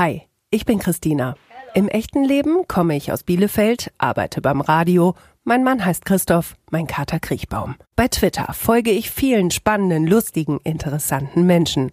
Hi, ich bin Christina. Im echten Leben komme ich aus Bielefeld, arbeite beim Radio. Mein Mann heißt Christoph, mein Kater Kriechbaum. Bei Twitter folge ich vielen spannenden, lustigen, interessanten Menschen.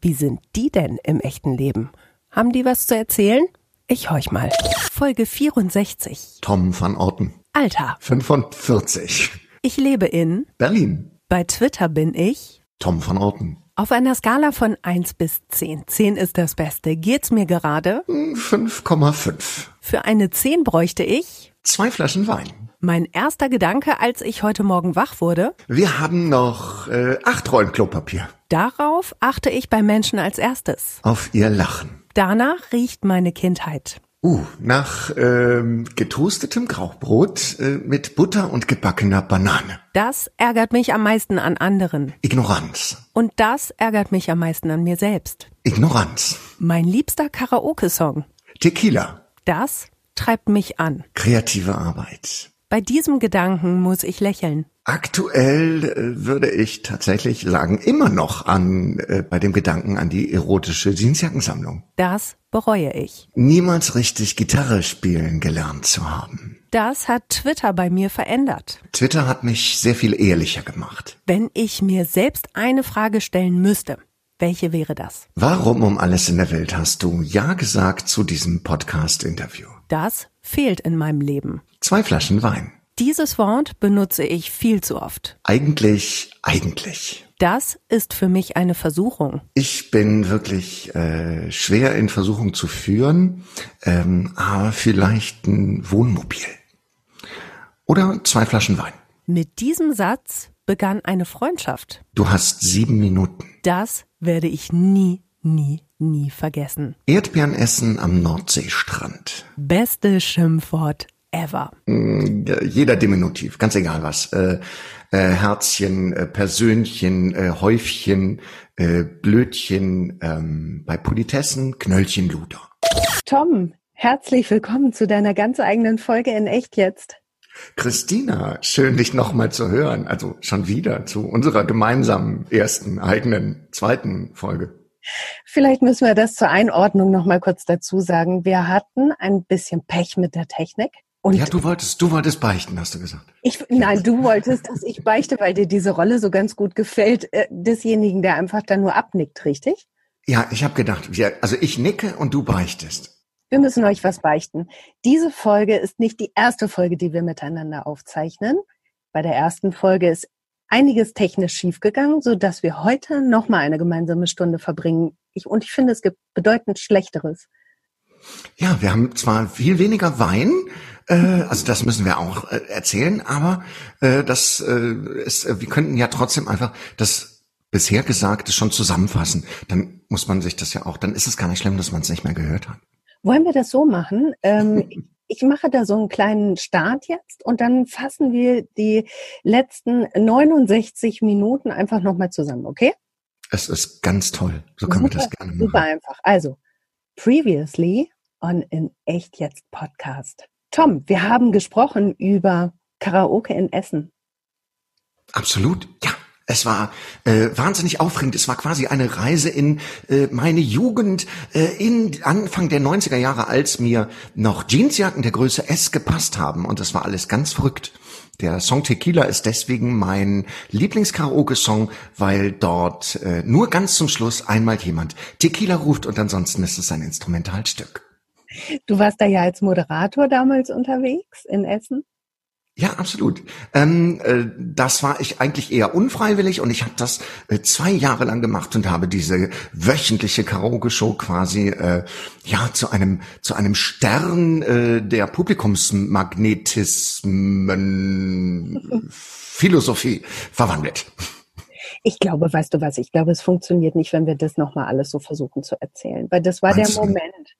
Wie sind die denn im echten Leben? Haben die was zu erzählen? Ich horch mal. Folge 64. Tom van Orten. Alter. 45. Ich lebe in Berlin. Bei Twitter bin ich Tom van Orten. Auf einer Skala von 1 bis 10. 10 ist das Beste. Geht's mir gerade? 5,5. Für eine 10 bräuchte ich zwei Flaschen Wein. Mein erster Gedanke, als ich heute Morgen wach wurde. Wir haben noch äh, acht Rollen Klopapier. Darauf achte ich bei Menschen als erstes. Auf ihr Lachen. Danach riecht meine Kindheit. Uh, nach ähm, getoastetem Graubrot äh, mit Butter und gebackener Banane. Das ärgert mich am meisten an anderen. Ignoranz. Und das ärgert mich am meisten an mir selbst. Ignoranz. Mein liebster Karaoke-Song. Tequila. Das treibt mich an. Kreative Arbeit. Bei diesem Gedanken muss ich lächeln. Aktuell äh, würde ich tatsächlich sagen, immer noch an äh, bei dem Gedanken an die erotische Jeansjackensammlung. Das bereue ich. Niemals richtig Gitarre spielen gelernt zu haben. Das hat Twitter bei mir verändert. Twitter hat mich sehr viel ehrlicher gemacht. Wenn ich mir selbst eine Frage stellen müsste, welche wäre das? Warum um alles in der Welt hast du Ja gesagt zu diesem Podcast-Interview? Das fehlt in meinem Leben. Zwei Flaschen Wein. Dieses Wort benutze ich viel zu oft. Eigentlich, eigentlich. Das ist für mich eine Versuchung. Ich bin wirklich äh, schwer in Versuchung zu führen, ähm, aber vielleicht ein Wohnmobil. Oder zwei Flaschen Wein. Mit diesem Satz begann eine Freundschaft. Du hast sieben Minuten. Das werde ich nie, nie, nie vergessen. Erdbeeren essen am Nordseestrand. Beste Schimpfwort ever. Mm, jeder Diminutiv, ganz egal was. Äh, äh, Herzchen, äh, Persönchen, äh, Häufchen, äh, Blödchen, ähm, bei Politessen, Knöllchen, Luder. Tom, herzlich willkommen zu deiner ganz eigenen Folge in Echt jetzt. Christina, schön dich nochmal zu hören. Also schon wieder zu unserer gemeinsamen ersten, eigenen, zweiten Folge. Vielleicht müssen wir das zur Einordnung nochmal kurz dazu sagen. Wir hatten ein bisschen Pech mit der Technik. Und ja, du wolltest, du wolltest beichten, hast du gesagt. Ich, nein, du wolltest, dass ich beichte, weil dir diese Rolle so ganz gut gefällt, äh, desjenigen, der einfach dann nur abnickt, richtig? Ja, ich habe gedacht, ja, also ich nicke und du beichtest. Wir müssen euch was beichten. Diese Folge ist nicht die erste Folge, die wir miteinander aufzeichnen. Bei der ersten Folge ist einiges technisch schiefgegangen, so dass wir heute noch mal eine gemeinsame Stunde verbringen. Ich, und ich finde, es gibt bedeutend Schlechteres. Ja, wir haben zwar viel weniger Wein, also das müssen wir auch äh, erzählen, aber äh, das äh, ist, äh, wir könnten ja trotzdem einfach das bisher Gesagte schon zusammenfassen. Dann muss man sich das ja auch, dann ist es gar nicht schlimm, dass man es nicht mehr gehört hat. Wollen wir das so machen? Ähm, ich mache da so einen kleinen Start jetzt und dann fassen wir die letzten 69 Minuten einfach nochmal zusammen, okay? Es ist ganz toll. So können super, wir das gerne machen. Super einfach. Also, previously on in Echt Jetzt Podcast. Tom, wir haben gesprochen über Karaoke in Essen. Absolut, ja. Es war äh, wahnsinnig aufregend. Es war quasi eine Reise in äh, meine Jugend äh, in Anfang der 90er Jahre, als mir noch Jeansjacken der Größe S gepasst haben. Und das war alles ganz verrückt. Der Song Tequila ist deswegen mein Lieblingskaraoke-Song, weil dort äh, nur ganz zum Schluss einmal jemand Tequila ruft und ansonsten ist es ein Instrumentalstück. Du warst da ja als Moderator damals unterwegs in Essen. Ja, absolut. Ähm, äh, das war ich eigentlich eher unfreiwillig und ich habe das äh, zwei Jahre lang gemacht und habe diese wöchentliche Karaoke-Show quasi äh, ja zu einem zu einem Stern äh, der Publikumsmagnetismen Philosophie verwandelt. Ich glaube, weißt du was? Ich glaube, es funktioniert nicht, wenn wir das nochmal alles so versuchen zu erzählen, weil das war Meinst der Moment.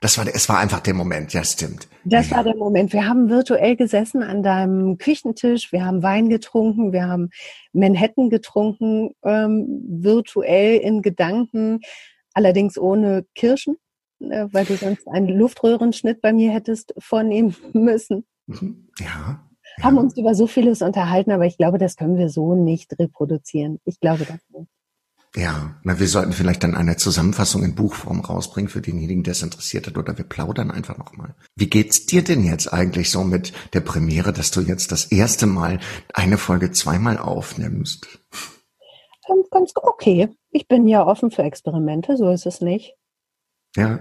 Das war, es war einfach der Moment, ja, stimmt. Das ja. war der Moment. Wir haben virtuell gesessen an deinem Küchentisch, wir haben Wein getrunken, wir haben Manhattan getrunken, ähm, virtuell in Gedanken, allerdings ohne Kirschen, äh, weil du sonst einen Luftröhrenschnitt bei mir hättest vornehmen müssen. Mhm. Ja. Haben uns über so vieles unterhalten, aber ich glaube, das können wir so nicht reproduzieren. Ich glaube das nicht. Ja, na, wir sollten vielleicht dann eine Zusammenfassung in Buchform rausbringen für denjenigen, der es interessiert hat, oder wir plaudern einfach nochmal. Wie geht's dir denn jetzt eigentlich so mit der Premiere, dass du jetzt das erste Mal eine Folge zweimal aufnimmst? Ähm, ganz okay. Ich bin ja offen für Experimente, so ist es nicht. Ja.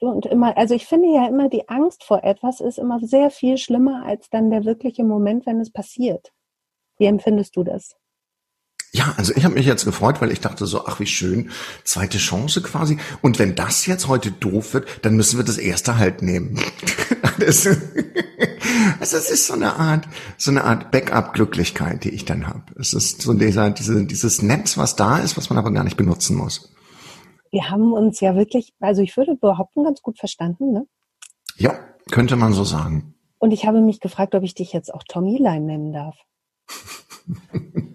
Und immer, also ich finde ja immer, die Angst vor etwas ist immer sehr viel schlimmer als dann der wirkliche Moment, wenn es passiert. Wie empfindest du das? Ja, also ich habe mich jetzt gefreut, weil ich dachte so, ach wie schön, zweite Chance quasi. Und wenn das jetzt heute doof wird, dann müssen wir das erste halt nehmen. das, also es ist so eine Art, so eine Art Backup-Glücklichkeit, die ich dann habe. Es ist so dieser, diese, dieses Netz, was da ist, was man aber gar nicht benutzen muss. Wir haben uns ja wirklich, also ich würde behaupten, ganz gut verstanden, ne? Ja, könnte man so sagen. Und ich habe mich gefragt, ob ich dich jetzt auch Tommy Line nennen darf.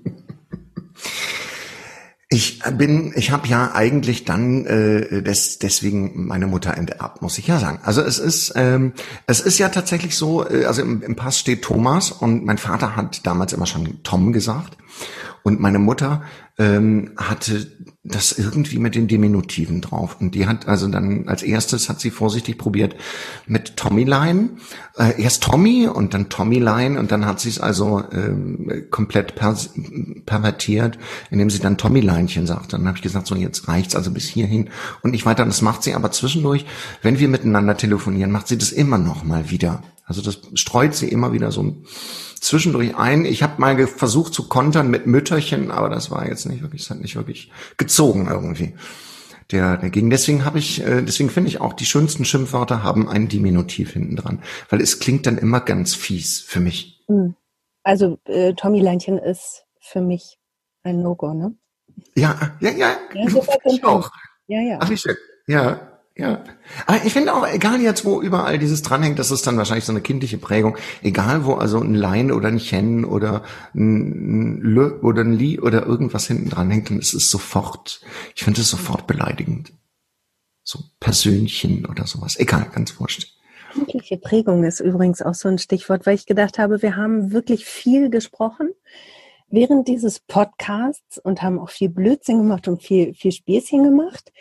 Ich bin, ich habe ja eigentlich dann äh, des, deswegen meine Mutter enterbt, muss ich ja sagen. Also es ist, ähm, es ist ja tatsächlich so, äh, also im, im Pass steht Thomas und mein Vater hat damals immer schon Tom gesagt und meine Mutter ähm, hatte das irgendwie mit den Diminutiven drauf. Und die hat also dann als erstes hat sie vorsichtig probiert mit Tommyline. Äh, erst Tommy und dann Tommyline und dann hat sie es also ähm, komplett per pervertiert, indem sie dann Tommyleinchen sagt. Dann habe ich gesagt, so jetzt reicht's also bis hierhin und nicht weiter. Das macht sie aber zwischendurch, wenn wir miteinander telefonieren, macht sie das immer noch mal wieder. Also das streut sie immer wieder so zwischendurch ein. Ich habe mal versucht zu kontern mit Mütterchen, aber das war jetzt nicht wirklich, das hat nicht wirklich gezogen irgendwie. Der, der ging. Deswegen habe ich, äh, deswegen finde ich auch, die schönsten Schimpfwörter haben ein Diminutiv hinten dran, weil es klingt dann immer ganz fies für mich. Hm. Also äh, Tommy Leinchen ist für mich ein No-Go, ne? Ja, ja, ja. ja ich auch. Ja, ja. Ach, wie schön. Ja. Ja. Aber ich finde auch, egal jetzt, wo überall dieses dranhängt, das ist dann wahrscheinlich so eine kindliche Prägung. Egal, wo also ein Lein oder ein Chen oder ein Lö oder ein Li oder irgendwas hinten dranhängt, dann ist es sofort, ich finde es sofort beleidigend. So Persönchen oder sowas. Egal, ganz wurscht. Kindliche Prägung ist übrigens auch so ein Stichwort, weil ich gedacht habe, wir haben wirklich viel gesprochen während dieses Podcasts und haben auch viel Blödsinn gemacht und viel, viel Späßchen gemacht.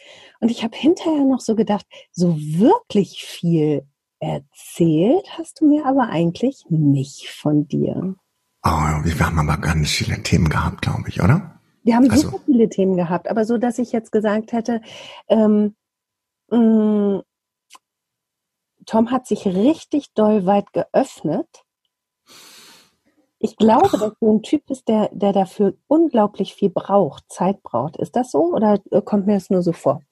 Und ich habe hinterher noch so gedacht, so wirklich viel erzählt hast du mir aber eigentlich nicht von dir. Oh, wir haben aber ganz viele Themen gehabt, glaube ich, oder? Wir haben also, super viele Themen gehabt, aber so, dass ich jetzt gesagt hätte, ähm, mh, mm, Tom hat sich richtig doll weit geöffnet ich glaube, dass du ein Typ bist, der, der dafür unglaublich viel braucht, Zeit braucht. Ist das so oder äh, kommt mir das nur so vor?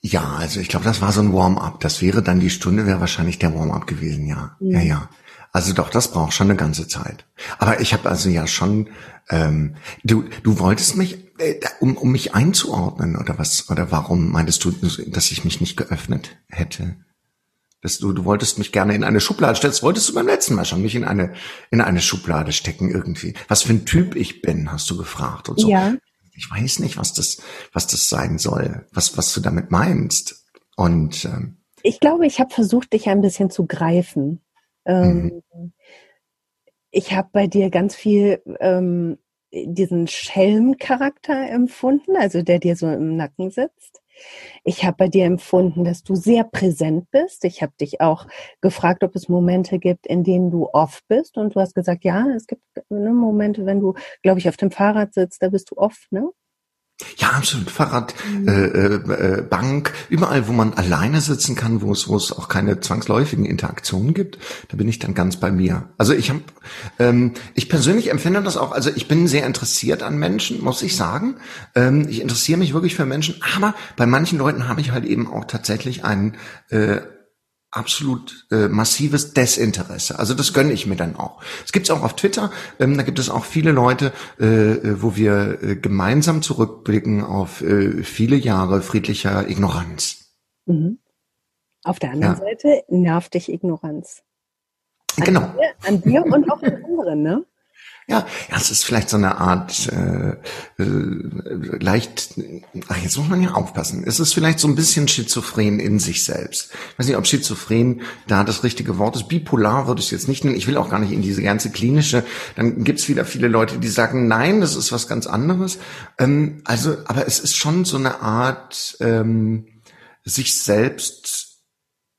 Ja, also ich glaube, das war so ein Warm-up. Das wäre dann die Stunde, wäre wahrscheinlich der Warm-up gewesen, ja. Mhm. Ja, ja. Also doch, das braucht schon eine ganze Zeit. Aber ich habe also ja schon, ähm, du, du wolltest mich, äh, um, um mich einzuordnen oder was, oder warum meintest du, dass ich mich nicht geöffnet hätte? Dass du, du wolltest mich gerne in eine Schublade stellen. Das wolltest du beim letzten Mal schon, mich in eine, in eine Schublade stecken irgendwie. Was für ein Typ ich bin, hast du gefragt und so. Ja. Ich weiß nicht, was das, was das sein soll, was, was du damit meinst. Und ähm, ich glaube, ich habe versucht, dich ein bisschen zu greifen. Ähm, mhm. Ich habe bei dir ganz viel ähm, diesen Schelmcharakter empfunden, also der dir so im Nacken sitzt. Ich habe bei dir empfunden, dass du sehr präsent bist. Ich habe dich auch gefragt, ob es Momente gibt, in denen du off bist. Und du hast gesagt, ja, es gibt ne, Momente, wenn du, glaube ich, auf dem Fahrrad sitzt, da bist du off, ne? Ja, absolut. Fahrrad, mhm. äh, äh, Bank, überall, wo man alleine sitzen kann, wo es, wo es auch keine zwangsläufigen Interaktionen gibt, da bin ich dann ganz bei mir. Also ich habe, ähm, ich persönlich empfinde das auch. Also ich bin sehr interessiert an Menschen, muss ich sagen. Ähm, ich interessiere mich wirklich für Menschen, aber bei manchen Leuten habe ich halt eben auch tatsächlich einen äh, absolut äh, massives Desinteresse. Also das gönne ich mir dann auch. Es gibt es auch auf Twitter, ähm, da gibt es auch viele Leute, äh, äh, wo wir äh, gemeinsam zurückblicken auf äh, viele Jahre friedlicher Ignoranz. Mhm. Auf der anderen ja. Seite nervt dich Ignoranz. An genau. Dir, an dir und auch an anderen, ne? Ja, es ist vielleicht so eine Art äh, äh, leicht. Ach, jetzt muss man ja aufpassen. Es ist vielleicht so ein bisschen schizophren in sich selbst. Ich weiß nicht, ob schizophren da das richtige Wort ist. Bipolar würde ich jetzt nicht nennen. Ich will auch gar nicht in diese ganze klinische. Dann gibt's wieder viele Leute, die sagen, nein, das ist was ganz anderes. Ähm, also, aber es ist schon so eine Art ähm, sich selbst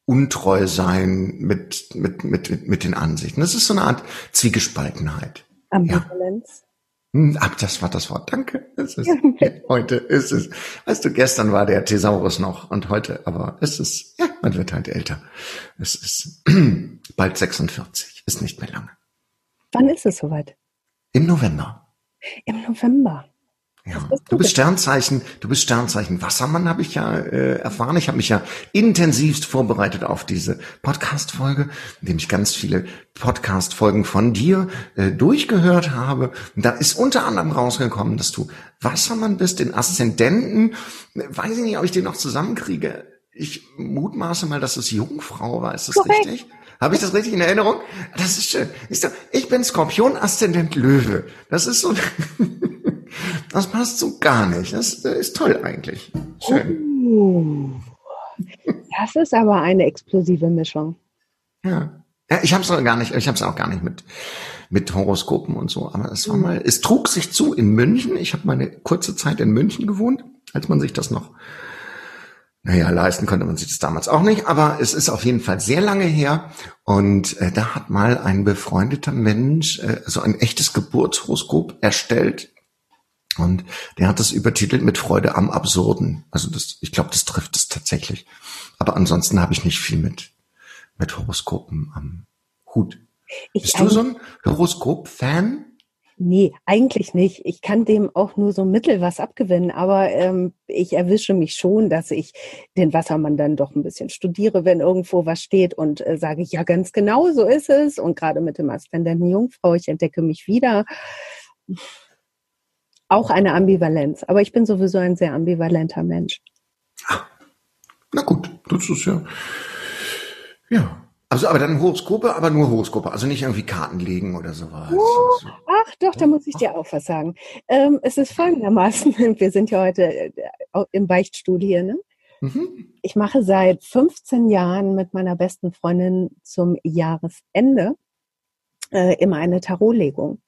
untreu sein mit, mit, mit, mit den Ansichten. Das ist so eine Art Zwiegespaltenheit. Ambivalenz. Ja. Hm, Ab, das war das Wort. Danke. Es ist, heute ist es. Weißt du, gestern war der Thesaurus noch und heute, aber es ist, ja, man wird halt älter. Es ist bald 46, ist nicht mehr lange. Wann ist es soweit? Im November. Im November. Ja, du bist Sternzeichen, du bist Sternzeichen Wassermann, habe ich ja äh, erfahren. Ich habe mich ja intensivst vorbereitet auf diese Podcast-Folge, indem ich ganz viele Podcast-Folgen von dir äh, durchgehört habe. Und da ist unter anderem rausgekommen, dass du Wassermann bist, den Aszendenten. Weiß ich nicht, ob ich den noch zusammenkriege. Ich mutmaße mal, dass es Jungfrau war. Ist das Korrekt. richtig? Habe ich das richtig in Erinnerung? Das ist schön. Ich bin Skorpion, Aszendent Löwe. Das ist so. Das passt so gar nicht. Das ist toll eigentlich. Schön. Uh, das ist aber eine explosive Mischung. Ja. Ja, ich habe es gar nicht, ich habe es auch gar nicht mit mit Horoskopen und so, aber es war mhm. mal, es trug sich zu in München. Ich habe mal eine kurze Zeit in München gewohnt, als man sich das noch naja, leisten konnte man sich das damals auch nicht, aber es ist auf jeden Fall sehr lange her. Und äh, da hat mal ein befreundeter Mensch äh, so ein echtes Geburtshoroskop erstellt und der hat das übertitelt mit Freude am Absurden. Also das, ich glaube, das trifft es tatsächlich. Aber ansonsten habe ich nicht viel mit, mit Horoskopen am Hut. Ich Bist du so ein Horoskop-Fan? Nee, eigentlich nicht. Ich kann dem auch nur so mittel was abgewinnen, aber ähm, ich erwische mich schon, dass ich den Wassermann dann doch ein bisschen studiere, wenn irgendwo was steht und äh, sage, ja, ganz genau so ist es. Und gerade mit dem Aszendenten Jungfrau, ich entdecke mich wieder auch eine Ambivalenz. Aber ich bin sowieso ein sehr ambivalenter Mensch. Na gut, das ist ja. Ja. Also, aber dann Horoskope, aber nur Horoskope, also nicht irgendwie Karten legen oder sowas. Oh, ach doch, da muss ich dir auch was sagen. Ähm, es ist folgendermaßen, wir sind ja heute äh, im Beichtstuhl hier, ne? Mhm. Ich mache seit 15 Jahren mit meiner besten Freundin zum Jahresende äh, immer eine Tarotlegung.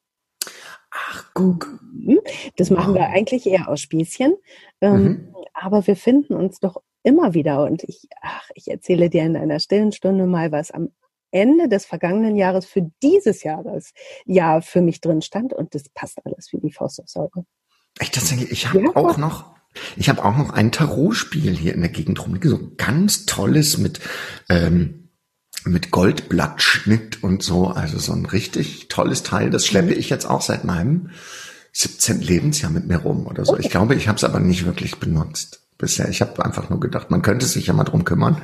Ach, guck. Mhm. Das machen wir eigentlich eher aus Spießchen. Ähm, mhm. Aber wir finden uns doch immer wieder. Und ich, ach, ich erzähle dir in einer stillen Stunde mal, was am Ende des vergangenen Jahres für dieses Jahres ja für mich drin stand. Und das passt alles wie die Faust auf Sorge. Ich tatsächlich, ich habe ja, auch noch, ich habe auch noch ein Tarotspiel hier in der Gegend rumliegen, so ganz tolles mit ähm, mit Goldblattschnitt und so. Also so ein richtig tolles Teil. Das schleppe mhm. ich jetzt auch seit meinem 17. Lebensjahr mit mir rum oder so. Okay. Ich glaube, ich habe es aber nicht wirklich benutzt bisher. Ich habe einfach nur gedacht, man könnte sich ja mal drum kümmern.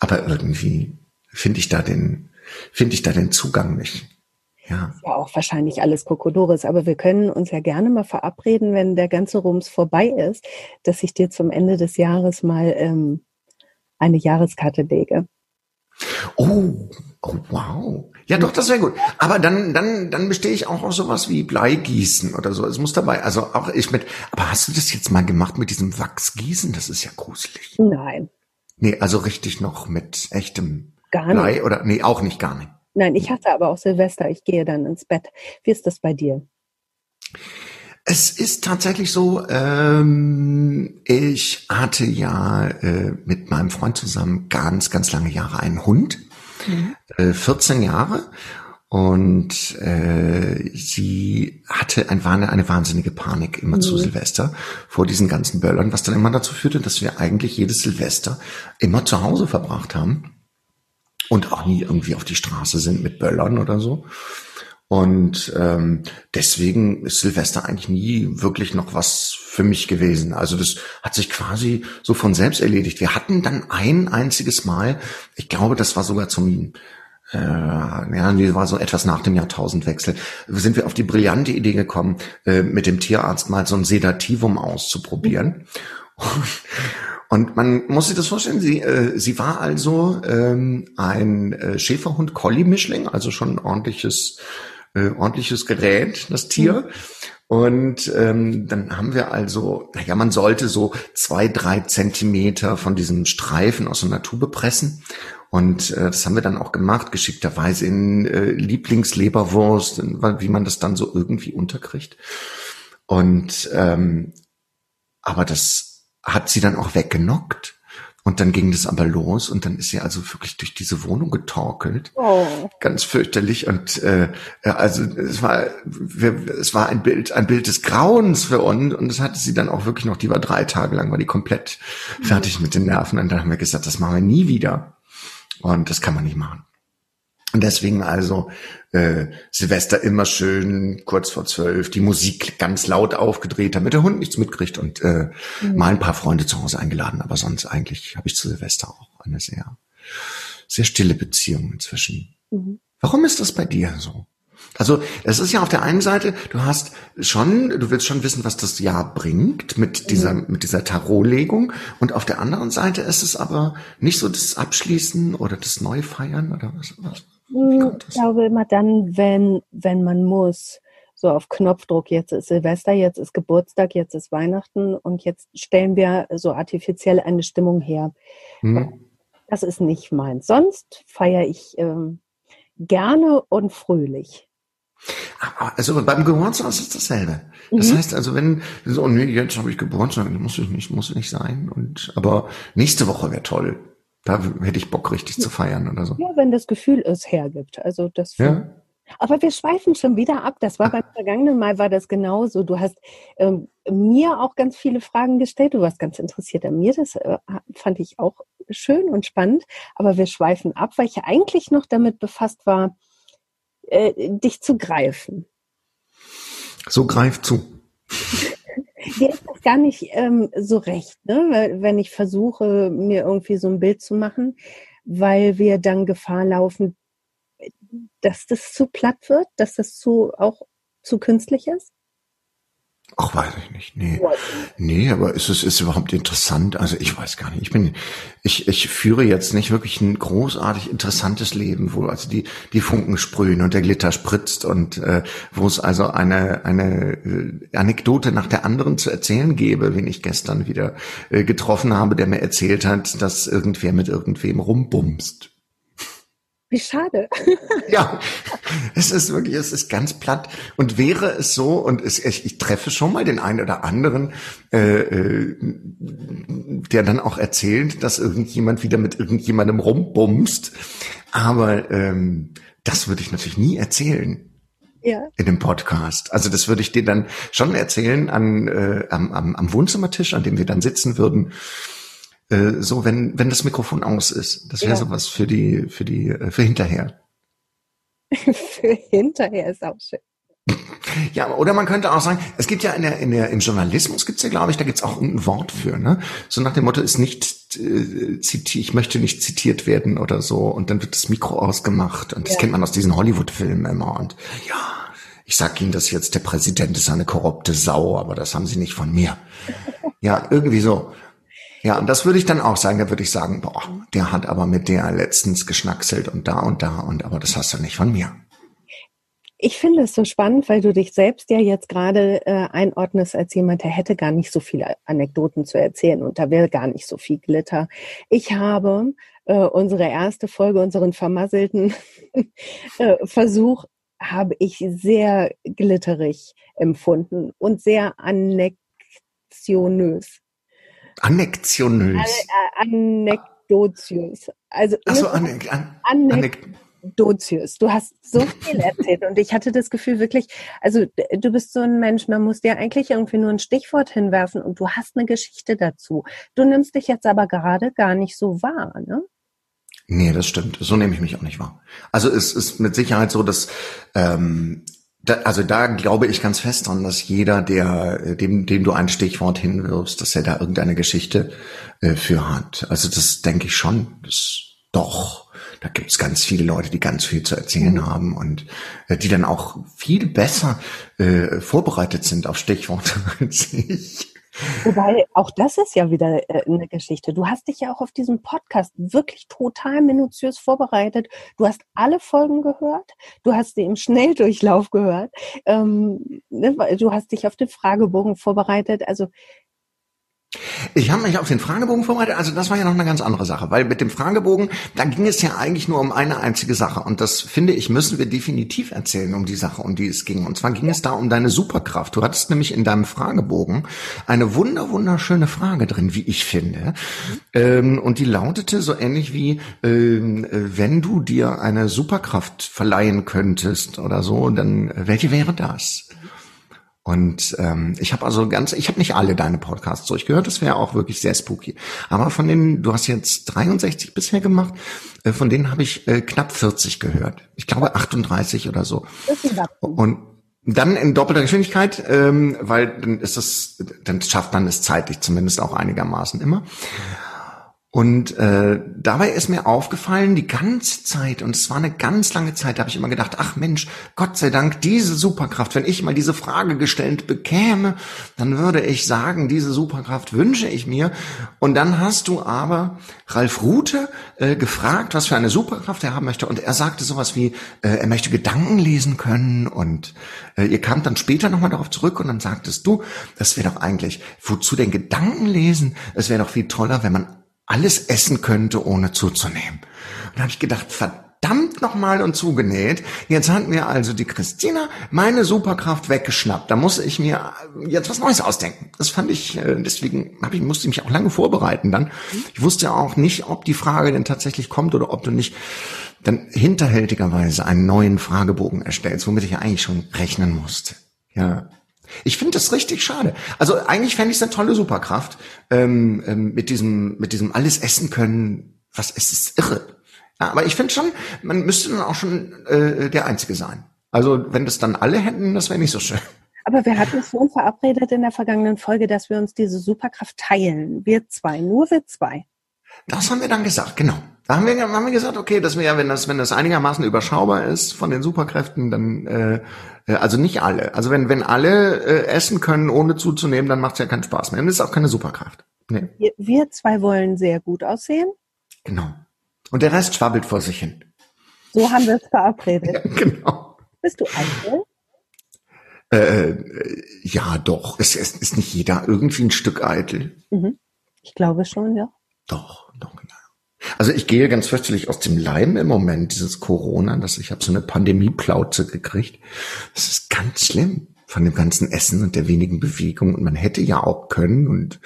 Aber irgendwie finde ich da den, finde ich da den Zugang nicht. Ja. Ist ja auch wahrscheinlich alles Kokodoris, aber wir können uns ja gerne mal verabreden, wenn der ganze Rums vorbei ist, dass ich dir zum Ende des Jahres mal ähm, eine Jahreskarte lege. Oh, oh wow. Ja, doch, das wäre gut. Aber dann, dann, dann bestehe ich auch auf sowas wie Bleigießen oder so. Es muss dabei, also auch ich mit. Aber hast du das jetzt mal gemacht mit diesem Wachsgießen? Das ist ja gruselig. Nein. Nee, also richtig noch mit echtem gar nicht. Blei oder nee, auch nicht gar nicht. Nein, ich hasse aber auch Silvester. Ich gehe dann ins Bett. Wie ist das bei dir? Es ist tatsächlich so, ähm, ich hatte ja äh, mit meinem Freund zusammen ganz, ganz lange Jahre einen Hund, mhm. äh, 14 Jahre. Und äh, sie hatte ein, eine, eine wahnsinnige Panik immer mhm. zu Silvester vor diesen ganzen Böllern, was dann immer dazu führte, dass wir eigentlich jedes Silvester immer zu Hause verbracht haben und auch nie irgendwie auf die Straße sind mit Böllern oder so. Und ähm, deswegen ist Silvester eigentlich nie wirklich noch was für mich gewesen. Also das hat sich quasi so von selbst erledigt. Wir hatten dann ein einziges Mal, ich glaube, das war sogar zum äh, ja, die war so etwas nach dem Jahrtausendwechsel, sind wir auf die brillante Idee gekommen, äh, mit dem Tierarzt mal so ein Sedativum auszuprobieren. Und man muss sich das vorstellen, sie, äh, sie war also ähm, ein äh, Schäferhund-Collie-Mischling, also schon ein ordentliches äh, ordentliches Gerät, das Tier. Mhm. Und ähm, dann haben wir also, naja, man sollte so zwei, drei Zentimeter von diesem Streifen aus so einer Tube pressen. Und äh, das haben wir dann auch gemacht, geschickterweise in äh, Lieblingsleberwurst, wie man das dann so irgendwie unterkriegt. Und ähm, aber das hat sie dann auch weggenockt. Und dann ging das aber los und dann ist sie also wirklich durch diese Wohnung getorkelt. Oh. Ganz fürchterlich. Und äh, also es war, es war ein Bild, ein Bild des Grauens für uns. Und das hatte sie dann auch wirklich noch, die war drei Tage lang, war die komplett mhm. fertig mit den Nerven. Und dann haben wir gesagt, das machen wir nie wieder. Und das kann man nicht machen. Und deswegen also äh, Silvester immer schön kurz vor zwölf, die Musik ganz laut aufgedreht, damit der Hund nichts mitkriegt und äh, mhm. mal ein paar Freunde zu Hause eingeladen. Aber sonst eigentlich habe ich zu Silvester auch eine sehr, sehr stille Beziehung inzwischen. Mhm. Warum ist das bei dir so? Also es ist ja auf der einen Seite, du hast schon, du willst schon wissen, was das Jahr bringt mit dieser mhm. mit dieser Tarotlegung und auf der anderen Seite ist es aber nicht so das Abschließen oder das Neufeiern oder was. was ich glaube immer dann, wenn, wenn man muss, so auf Knopfdruck, jetzt ist Silvester, jetzt ist Geburtstag, jetzt ist Weihnachten und jetzt stellen wir so artifiziell eine Stimmung her. Hm. Das ist nicht meins. Sonst feiere ich ähm, gerne und fröhlich. Also beim Geburtstag ist es dasselbe. Das mhm. heißt also, wenn so, nee, jetzt habe ich Geburtstag, muss ich nicht, muss nicht sein. Und aber nächste Woche wäre toll. Da hätte ich Bock, richtig zu feiern oder so. Ja, wenn das Gefühl es hergibt. Also das. Ja. Aber wir schweifen schon wieder ab. Das war beim vergangenen Mal war das genauso. Du hast ähm, mir auch ganz viele Fragen gestellt. Du warst ganz interessiert an mir. Das äh, fand ich auch schön und spannend. Aber wir schweifen ab, weil ich eigentlich noch damit befasst war, äh, dich zu greifen. So greif zu. Dir ist das gar nicht ähm, so recht, ne? wenn ich versuche, mir irgendwie so ein Bild zu machen, weil wir dann Gefahr laufen, dass das zu platt wird, dass das zu auch zu künstlich ist? Ach, weiß ich nicht. Nee. Nee, aber ist es ist überhaupt interessant? Also ich weiß gar nicht. Ich bin, ich, ich führe jetzt nicht wirklich ein großartig interessantes Leben, wo also die, die Funken sprühen und der Glitter spritzt und äh, wo es also eine, eine äh, Anekdote nach der anderen zu erzählen gäbe, wen ich gestern wieder äh, getroffen habe, der mir erzählt hat, dass irgendwer mit irgendwem rumbumst. Wie schade. ja, es ist wirklich, es ist ganz platt. Und wäre es so, und es, ich, ich treffe schon mal den einen oder anderen, äh, äh, der dann auch erzählt, dass irgendjemand wieder mit irgendjemandem rumbumst. Aber ähm, das würde ich natürlich nie erzählen. Ja. In dem Podcast. Also das würde ich dir dann schon erzählen an, äh, am, am, am Wohnzimmertisch, an dem wir dann sitzen würden äh, so, wenn, wenn das Mikrofon aus ist. Das wäre ja. sowas für die, für die, äh, für hinterher. für hinterher ist auch schön. Ja, oder man könnte auch sagen, es gibt ja in der, in der, im Journalismus gibt's ja, glaube ich, da gibt's auch ein Wort für, ne? So nach dem Motto ist nicht äh, zitiert, ich möchte nicht zitiert werden oder so, und dann wird das Mikro ausgemacht. Und das ja. kennt man aus diesen Hollywood-Filmen immer. Und ja, ich sag Ihnen das jetzt, der Präsident ist eine korrupte Sau, aber das haben Sie nicht von mir. Ja, irgendwie so. Ja, und das würde ich dann auch sagen. Da würde ich sagen, boah, der hat aber mit der letztens geschnackselt und da und da und aber das hast du nicht von mir. Ich finde es so spannend, weil du dich selbst ja jetzt gerade äh, einordnest als jemand, der hätte gar nicht so viele Anekdoten zu erzählen und da wäre gar nicht so viel Glitter. Ich habe äh, unsere erste Folge, unseren vermasselten äh, Versuch, habe ich sehr glitterig empfunden und sehr annektionös. Annektionös. An, Anekdotius. Also, Achso, Anek an, Anekdotius. Du hast so viel erzählt und ich hatte das Gefühl wirklich, also du bist so ein Mensch, man muss dir eigentlich irgendwie nur ein Stichwort hinwerfen und du hast eine Geschichte dazu. Du nimmst dich jetzt aber gerade gar nicht so wahr, ne? Nee, das stimmt. So nehme ich mich auch nicht wahr. Also es ist mit Sicherheit so, dass ähm, da, also da glaube ich ganz fest dran, dass jeder, der äh, dem, dem du ein Stichwort hinwirfst, dass er da irgendeine Geschichte äh, für hat. Also das denke ich schon. Das doch. Da gibt es ganz viele Leute, die ganz viel zu erzählen mhm. haben und äh, die dann auch viel besser äh, vorbereitet sind auf Stichworte als ich. Wobei, auch das ist ja wieder äh, eine Geschichte. Du hast dich ja auch auf diesen Podcast wirklich total minutiös vorbereitet. Du hast alle Folgen gehört. Du hast sie im Schnelldurchlauf gehört. Ähm, ne, du hast dich auf den Fragebogen vorbereitet. Also ich habe mich auf den Fragebogen vorbereitet, also das war ja noch eine ganz andere Sache, weil mit dem Fragebogen, da ging es ja eigentlich nur um eine einzige Sache und das finde ich, müssen wir definitiv erzählen um die Sache, um die es ging. Und zwar ging es da um deine Superkraft. Du hattest nämlich in deinem Fragebogen eine wunder wunderschöne Frage drin, wie ich finde, ähm, und die lautete so ähnlich wie, ähm, äh, wenn du dir eine Superkraft verleihen könntest oder so, dann welche wäre das? Und ähm, ich habe also ganz, ich habe nicht alle deine Podcasts durchgehört, das wäre auch wirklich sehr spooky. Aber von denen, du hast jetzt 63 bisher gemacht, äh, von denen habe ich äh, knapp 40 gehört. Ich glaube 38 oder so. Und dann in doppelter Geschwindigkeit, ähm, weil dann ist das, dann schafft man es zeitlich zumindest auch einigermaßen immer. Und äh, dabei ist mir aufgefallen, die ganze Zeit, und es war eine ganz lange Zeit, da habe ich immer gedacht, ach Mensch, Gott sei Dank, diese Superkraft, wenn ich mal diese Frage gestellt bekäme, dann würde ich sagen, diese Superkraft wünsche ich mir. Und dann hast du aber Ralf Rute äh, gefragt, was für eine Superkraft er haben möchte. Und er sagte sowas wie, äh, er möchte Gedanken lesen können. Und äh, ihr kamt dann später nochmal darauf zurück und dann sagtest du, das wäre doch eigentlich, wozu denn Gedanken lesen? Es wäre doch viel toller, wenn man alles essen könnte, ohne zuzunehmen. Und da habe ich gedacht, verdammt nochmal und zugenäht. Jetzt hat mir also die Christina meine Superkraft weggeschnappt. Da muss ich mir jetzt was Neues ausdenken. Das fand ich, äh, deswegen hab ich, musste ich mich auch lange vorbereiten dann. Ich wusste auch nicht, ob die Frage denn tatsächlich kommt oder ob du nicht dann hinterhältigerweise einen neuen Fragebogen erstellst, womit ich ja eigentlich schon rechnen musste. Ja, ich finde das richtig schade. Also eigentlich fände ich es eine tolle Superkraft ähm, ähm, mit diesem mit diesem alles essen können. Was es ist irre. Ja, aber ich finde schon, man müsste dann auch schon äh, der Einzige sein. Also wenn das dann alle hätten, das wäre nicht so schön. Aber wir hatten es schon verabredet in der vergangenen Folge, dass wir uns diese Superkraft teilen. Wir zwei, nur wir zwei. Das haben wir dann gesagt, genau. Da haben wir, haben wir gesagt, okay, dass wir ja, wenn das, wenn das einigermaßen überschaubar ist von den Superkräften, dann äh, äh, also nicht alle. Also wenn, wenn alle äh, essen können, ohne zuzunehmen, dann macht es ja keinen Spaß mehr. Dann ist auch keine Superkraft. Nee. Wir, wir zwei wollen sehr gut aussehen. Genau. Und der Rest schwabbelt vor sich hin. So haben wir es verabredet. Ja, genau. Bist du eitel? Äh, ja, doch. Es, es ist nicht jeder irgendwie ein Stück eitel. Mhm. Ich glaube schon, ja. Doch. Also ich gehe ganz fürchterlich aus dem Leim im Moment, dieses Corona, dass ich habe so eine Pandemieplauze gekriegt. Das ist ganz schlimm von dem ganzen Essen und der wenigen Bewegung. Und man hätte ja auch können. Und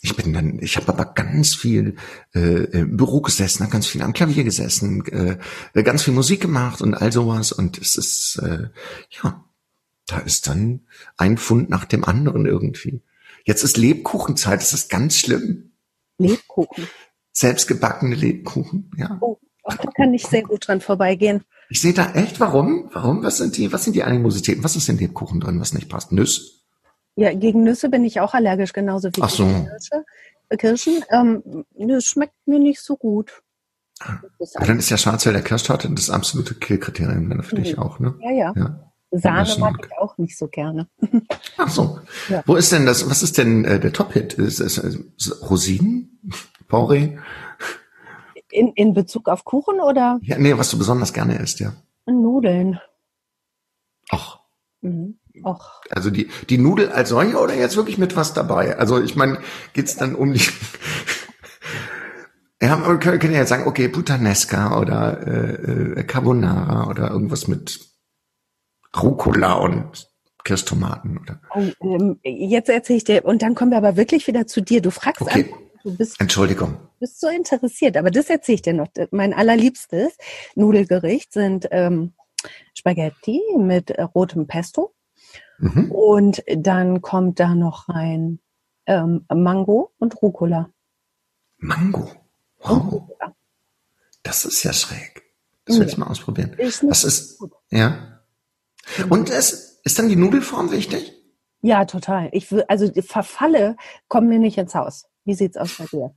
ich bin dann, ich habe aber ganz viel äh, im Büro gesessen, ganz viel am Klavier gesessen, äh, ganz viel Musik gemacht und all sowas. Und es ist, äh, ja, da ist dann ein Pfund nach dem anderen irgendwie. Jetzt ist Lebkuchenzeit, das ist ganz schlimm. Lebkuchen selbstgebackene Lebkuchen, ja. Oh, da kann ich sehr gut dran vorbeigehen. Ich sehe da echt, warum? Warum? Was sind die, was sind die Animositäten? Was ist in Lebkuchen drin, was nicht passt? Nüsse? Ja, gegen Nüsse bin ich auch allergisch, genauso wie Ach so. Kirsche, äh, Kirschen. Ähm, das schmeckt mir nicht so gut. Aber dann ist ja Schwarzwälder Kirschtorte das absolute Killkriterium dann für mhm. dich auch, ne? Ja, ja. ja. Sahne mag ich auch nicht so gerne. Ach so. Ja. Wo ist denn das, was ist denn äh, der Top-Hit? Ist, ist, ist Rosinen? Porree? In, in Bezug auf Kuchen oder? Ja, nee, was du besonders gerne isst, ja. Nudeln. Ach. Mhm. Och. Also die, die Nudel als solche oder jetzt wirklich mit was dabei? Also ich meine, geht's dann um die Ja, man könnte ja jetzt sagen, okay, Puttanesca oder äh, äh, Carbonara oder irgendwas mit Rucola und Kirschtomaten oder. Oh, ähm, jetzt erzähle ich dir, und dann kommen wir aber wirklich wieder zu dir. Du fragst okay. an, Du bist, Entschuldigung. Du bist so interessiert, aber das erzähle ich dir noch. Mein allerliebstes Nudelgericht sind ähm, Spaghetti mit äh, rotem Pesto. Mhm. Und dann kommt da noch rein ähm, Mango und Rucola. Mango? Wow. Das ist ja schräg. Das will ich mal ausprobieren. Ist das ist, gut. ja. Und es, ist dann die Nudelform wichtig? Ja, total. Ich will, also Verfalle kommen mir nicht ins Haus. Wie sieht's aus bei dir?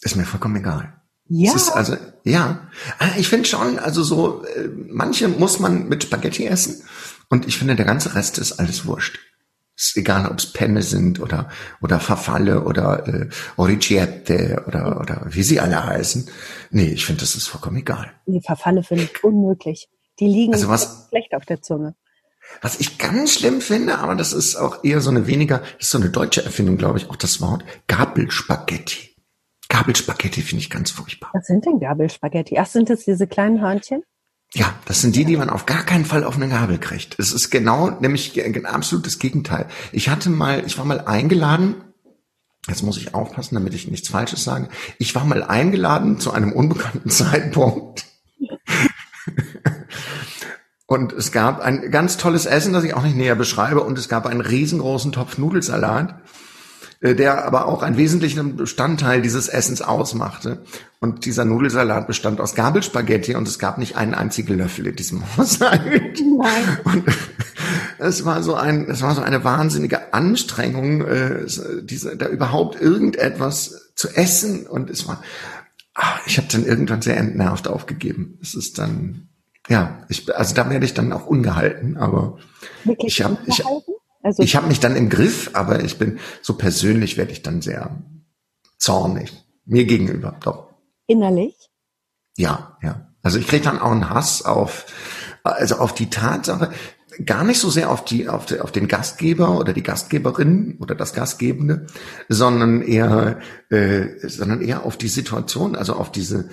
Ist mir vollkommen egal. Ja. Es ist also, ja. Ah, ich finde schon, also so, äh, manche muss man mit Spaghetti essen und ich finde, der ganze Rest ist alles wurscht. Ist egal, ob es Penne sind oder oder Verfalle oder äh, Origette oder oder wie sie alle heißen. Nee, ich finde, das ist vollkommen egal. Die Verfalle finde ich unmöglich. Die liegen also was, schlecht auf der Zunge. Was ich ganz schlimm finde, aber das ist auch eher so eine weniger, das ist so eine deutsche Erfindung, glaube ich, auch das Wort Gabelspaghetti. Gabelspaghetti finde ich ganz furchtbar. Was sind denn Gabelspaghetti? Ach, sind das diese kleinen Hörnchen? Ja, das sind die, die man auf gar keinen Fall auf eine Gabel kriegt. Es ist genau, nämlich ein absolutes Gegenteil. Ich hatte mal, ich war mal eingeladen, jetzt muss ich aufpassen, damit ich nichts Falsches sage. Ich war mal eingeladen zu einem unbekannten Zeitpunkt. Und es gab ein ganz tolles Essen, das ich auch nicht näher beschreibe. Und es gab einen riesengroßen Topf Nudelsalat. Äh, der aber auch einen wesentlichen Bestandteil dieses Essens ausmachte. Und dieser Nudelsalat bestand aus Gabelspaghetti und es gab nicht einen einzigen Löffel in diesem Haushalt. Nein. Und es war so ein, es war so eine wahnsinnige Anstrengung, äh, diese, da überhaupt irgendetwas zu essen. Und es war, ach, ich habe dann irgendwann sehr entnervt aufgegeben. Es ist dann, ja, ich, also da werde ich dann auch ungehalten, aber Wirklich ich habe, ich, also ich habe mich dann im Griff, aber ich bin so persönlich werde ich dann sehr zornig mir gegenüber, doch. Innerlich? Ja, ja. Also ich kriege dann auch einen Hass auf, also auf die Tatsache, gar nicht so sehr auf die, auf, die, auf den Gastgeber oder die Gastgeberin oder das Gastgebende, sondern eher, äh, sondern eher auf die Situation, also auf diese,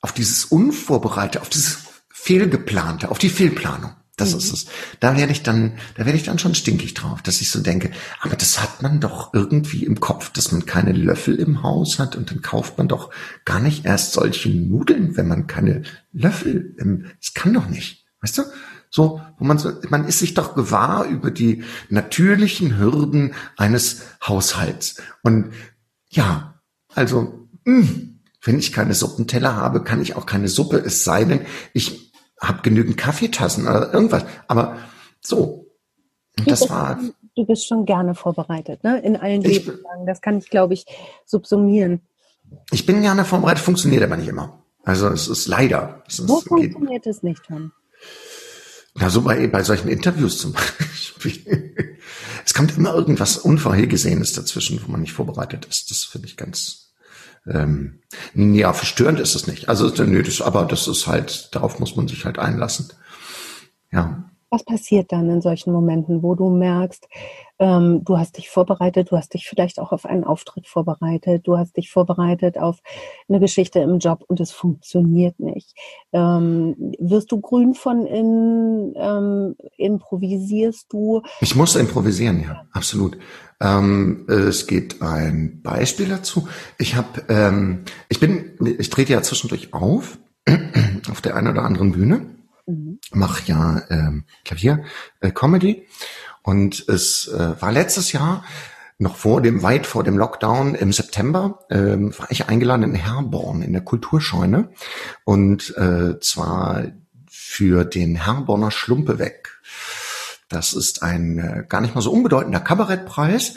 auf dieses Unvorbereitete, auf dieses Fehlgeplante, auf die Fehlplanung. Das mhm. ist es. Da werde ich dann, da werde ich dann schon stinkig drauf, dass ich so denke, aber das hat man doch irgendwie im Kopf, dass man keine Löffel im Haus hat und dann kauft man doch gar nicht erst solche Nudeln, wenn man keine Löffel im, es kann doch nicht. Weißt du? So, wo man so, man ist sich doch gewahr über die natürlichen Hürden eines Haushalts. Und ja, also, mh, hm, wenn ich keine Suppenteller habe, kann ich auch keine Suppe, es sei denn, ich habe genügend Kaffeetassen oder irgendwas. Aber so. Und das war. Du bist schon gerne vorbereitet, ne? In allen Lebenslagen. Das kann ich, glaube ich, subsumieren. Ich bin gerne vorbereitet, funktioniert aber nicht immer. Also es ist leider. Es Wo ist, funktioniert es nicht, Tom? Na, so bei, bei solchen Interviews zum Beispiel. es kommt immer irgendwas Unvorhergesehenes dazwischen, wo man nicht vorbereitet ist. Das finde ich ganz, ähm, ja, verstörend ist es nicht. Also nö, das, aber das ist halt, darauf muss man sich halt einlassen. Ja. Was passiert dann in solchen Momenten, wo du merkst, ähm, du hast dich vorbereitet, du hast dich vielleicht auch auf einen Auftritt vorbereitet, du hast dich vorbereitet auf eine Geschichte im Job und es funktioniert nicht. Ähm, wirst du grün von in, ähm, improvisierst du? Ich muss improvisieren, ja, absolut. Ähm, es gibt ein Beispiel dazu. Ich habe, ähm, ich bin, ich trete ja zwischendurch auf auf der einen oder anderen Bühne, mhm. mache ja ähm, Klavier, äh, Comedy und es äh, war letztes Jahr noch vor dem, weit vor dem Lockdown im September, ähm, war ich eingeladen in Herborn in der Kulturscheune und äh, zwar für den Herborner Schlumpe weg. Das ist ein äh, gar nicht mal so unbedeutender Kabarettpreis.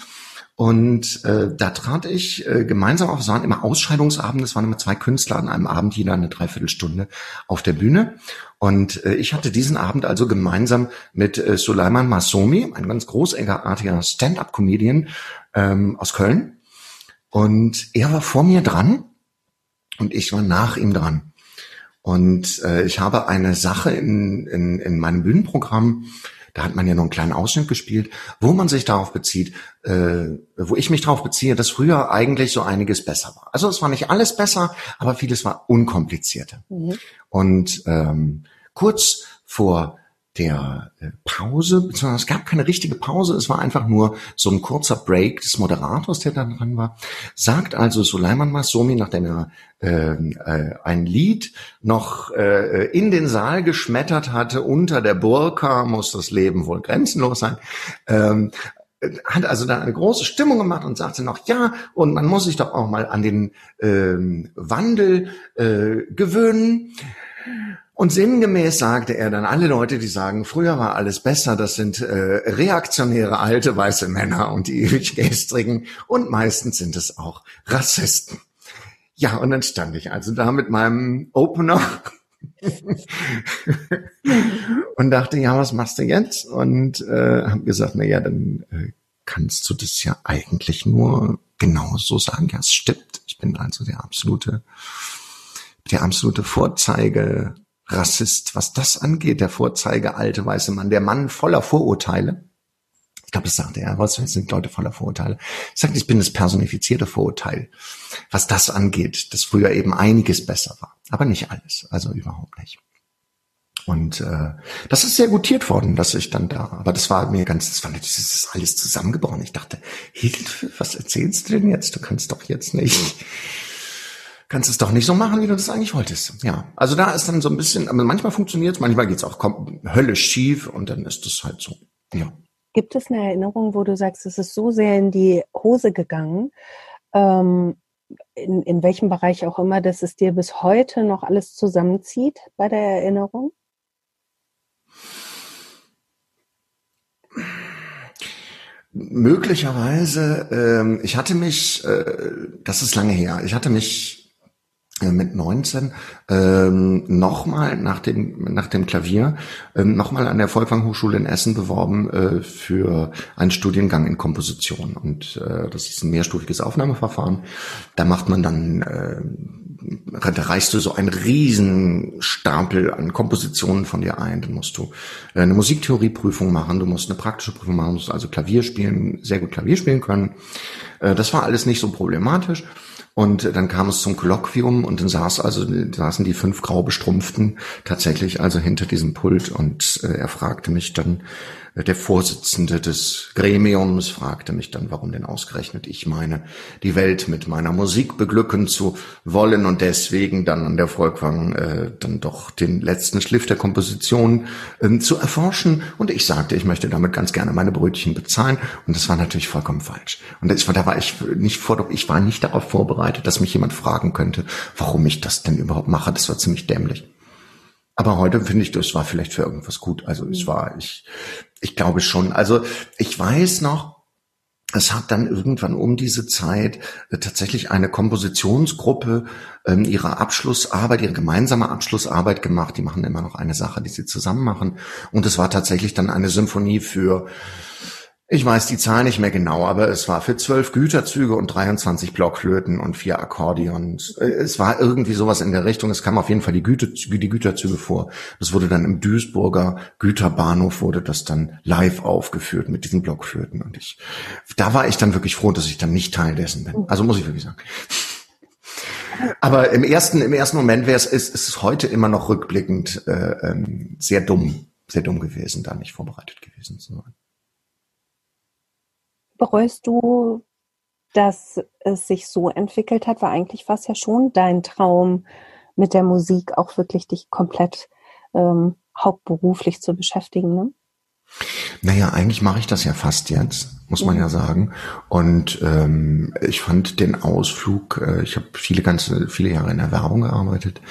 Und äh, da trat ich äh, gemeinsam auf, es waren immer Ausscheidungsabende, es waren immer zwei Künstler an einem Abend, jeder eine Dreiviertelstunde auf der Bühne. Und äh, ich hatte diesen Abend also gemeinsam mit äh, Suleiman Masomi, ein ganz großartiger Stand-up-Comedian ähm, aus Köln. Und er war vor mir dran und ich war nach ihm dran. Und äh, ich habe eine Sache in, in, in meinem Bühnenprogramm, da hat man ja nur einen kleinen Ausschnitt gespielt, wo man sich darauf bezieht, äh, wo ich mich darauf beziehe, dass früher eigentlich so einiges besser war. Also es war nicht alles besser, aber vieles war unkomplizierter. Mhm. Und ähm, kurz vor der äh, Pause, beziehungsweise es gab keine richtige Pause, es war einfach nur so ein kurzer Break des Moderators, der da dran war, sagt also Suleiman Masomi, nachdem er äh, äh, ein Lied noch äh, in den Saal geschmettert hatte, unter der Burka muss das Leben wohl grenzenlos sein, ähm, hat also da eine große Stimmung gemacht und sagte noch, ja, und man muss sich doch auch mal an den ähm, Wandel äh, gewöhnen. Und sinngemäß sagte er dann, alle Leute, die sagen, früher war alles besser, das sind äh, reaktionäre alte weiße Männer und die ewig gestrigen und meistens sind es auch Rassisten. Ja, und dann stand ich also da mit meinem Opener und dachte, ja, was machst du jetzt? Und äh, habe gesagt, na ja, dann äh, kannst du das ja eigentlich nur genauso sagen. Ja, es stimmt. Ich bin also der absolute, der absolute Vorzeige Rassist, was das angeht, der Vorzeige alte weiße Mann, der Mann voller Vorurteile. Ich glaube, das sagte er, was sind Leute voller Vorurteile. Ich sagte, ich bin das personifizierte Vorurteil, was das angeht, das früher eben einiges besser war, aber nicht alles, also überhaupt nicht. Und äh, das ist sehr gutiert worden, dass ich dann da, aber das war mir ganz, das war natürlich, das ist alles zusammengebrochen. Ich dachte, Hilfe, was erzählst du denn jetzt? Du kannst doch jetzt nicht, kannst es doch nicht so machen, wie du das eigentlich wolltest. Ja, also da ist dann so ein bisschen, aber manchmal funktioniert es, manchmal geht's auch komm, höllisch schief und dann ist es halt so. Ja. Gibt es eine Erinnerung, wo du sagst, es ist so sehr in die Hose gegangen, ähm, in, in welchem Bereich auch immer, dass es dir bis heute noch alles zusammenzieht bei der Erinnerung? Möglicherweise, ähm, ich hatte mich, äh, das ist lange her, ich hatte mich mit 19 ähm, nochmal nach dem nach dem Klavier ähm, nochmal an der Volkwang Hochschule in Essen beworben äh, für einen Studiengang in Komposition und äh, das ist ein mehrstufiges Aufnahmeverfahren. Da macht man dann äh, da reichst du so einen riesen Stapel an Kompositionen von dir ein. Dann musst du äh, eine Musiktheorieprüfung machen, du musst eine praktische Prüfung machen, du musst also Klavier spielen, sehr gut Klavier spielen können. Äh, das war alles nicht so problematisch. Und dann kam es zum Kolloquium und dann saß also, saßen die fünf grau bestrumpften tatsächlich also hinter diesem Pult und äh, er fragte mich dann, der Vorsitzende des Gremiums fragte mich dann, warum denn ausgerechnet ich meine, die Welt mit meiner Musik beglücken zu wollen und deswegen dann an der Volkwang äh, dann doch den letzten Schliff der Komposition äh, zu erforschen. Und ich sagte, ich möchte damit ganz gerne meine Brötchen bezahlen. Und das war natürlich vollkommen falsch. Und das, da war ich nicht vor, ich war nicht darauf vorbereitet, dass mich jemand fragen könnte, warum ich das denn überhaupt mache. Das war ziemlich dämlich. Aber heute finde ich, das war vielleicht für irgendwas gut. Also es war, ich, ich glaube schon. Also ich weiß noch, es hat dann irgendwann um diese Zeit äh, tatsächlich eine Kompositionsgruppe ähm, ihre Abschlussarbeit, ihre gemeinsame Abschlussarbeit gemacht. Die machen immer noch eine Sache, die sie zusammen machen. Und es war tatsächlich dann eine Symphonie für ich weiß die Zahl nicht mehr genau, aber es war für zwölf Güterzüge und 23 Blockflöten und vier Akkordeons. Es war irgendwie sowas in der Richtung. Es kam auf jeden Fall die, Güte, die Güterzüge vor. Das wurde dann im Duisburger Güterbahnhof wurde das dann live aufgeführt mit diesen Blockflöten. Und ich, da war ich dann wirklich froh, dass ich dann nicht Teil dessen bin. Also muss ich wirklich sagen. Aber im ersten, im ersten Moment wäre es, ist, ist es heute immer noch rückblickend äh, ähm, sehr dumm, sehr dumm gewesen, da nicht vorbereitet gewesen zu sein. Bereust du, dass es sich so entwickelt hat? Weil eigentlich war es ja schon dein Traum, mit der Musik auch wirklich dich komplett ähm, hauptberuflich zu beschäftigen, ne? Naja, eigentlich mache ich das ja fast jetzt, muss man ja sagen. Und ähm, ich fand den Ausflug, äh, ich habe viele ganze, viele Jahre in der Werbung gearbeitet,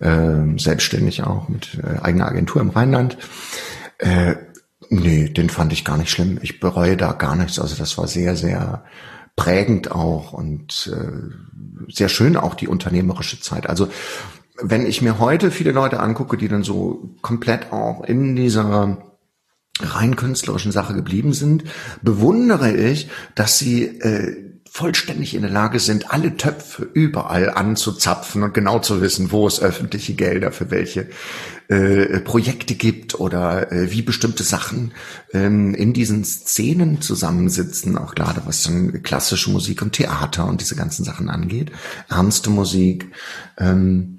äh, selbstständig auch mit äh, eigener Agentur im Rheinland. Äh, Nee, den fand ich gar nicht schlimm. Ich bereue da gar nichts. Also das war sehr, sehr prägend auch und äh, sehr schön auch die unternehmerische Zeit. Also wenn ich mir heute viele Leute angucke, die dann so komplett auch in dieser rein künstlerischen Sache geblieben sind, bewundere ich, dass sie äh, vollständig in der Lage sind, alle Töpfe überall anzuzapfen und genau zu wissen, wo es öffentliche Gelder für welche äh, Projekte gibt oder äh, wie bestimmte Sachen ähm, in diesen Szenen zusammensitzen, auch gerade was dann klassische Musik und Theater und diese ganzen Sachen angeht, ernste Musik. Ähm,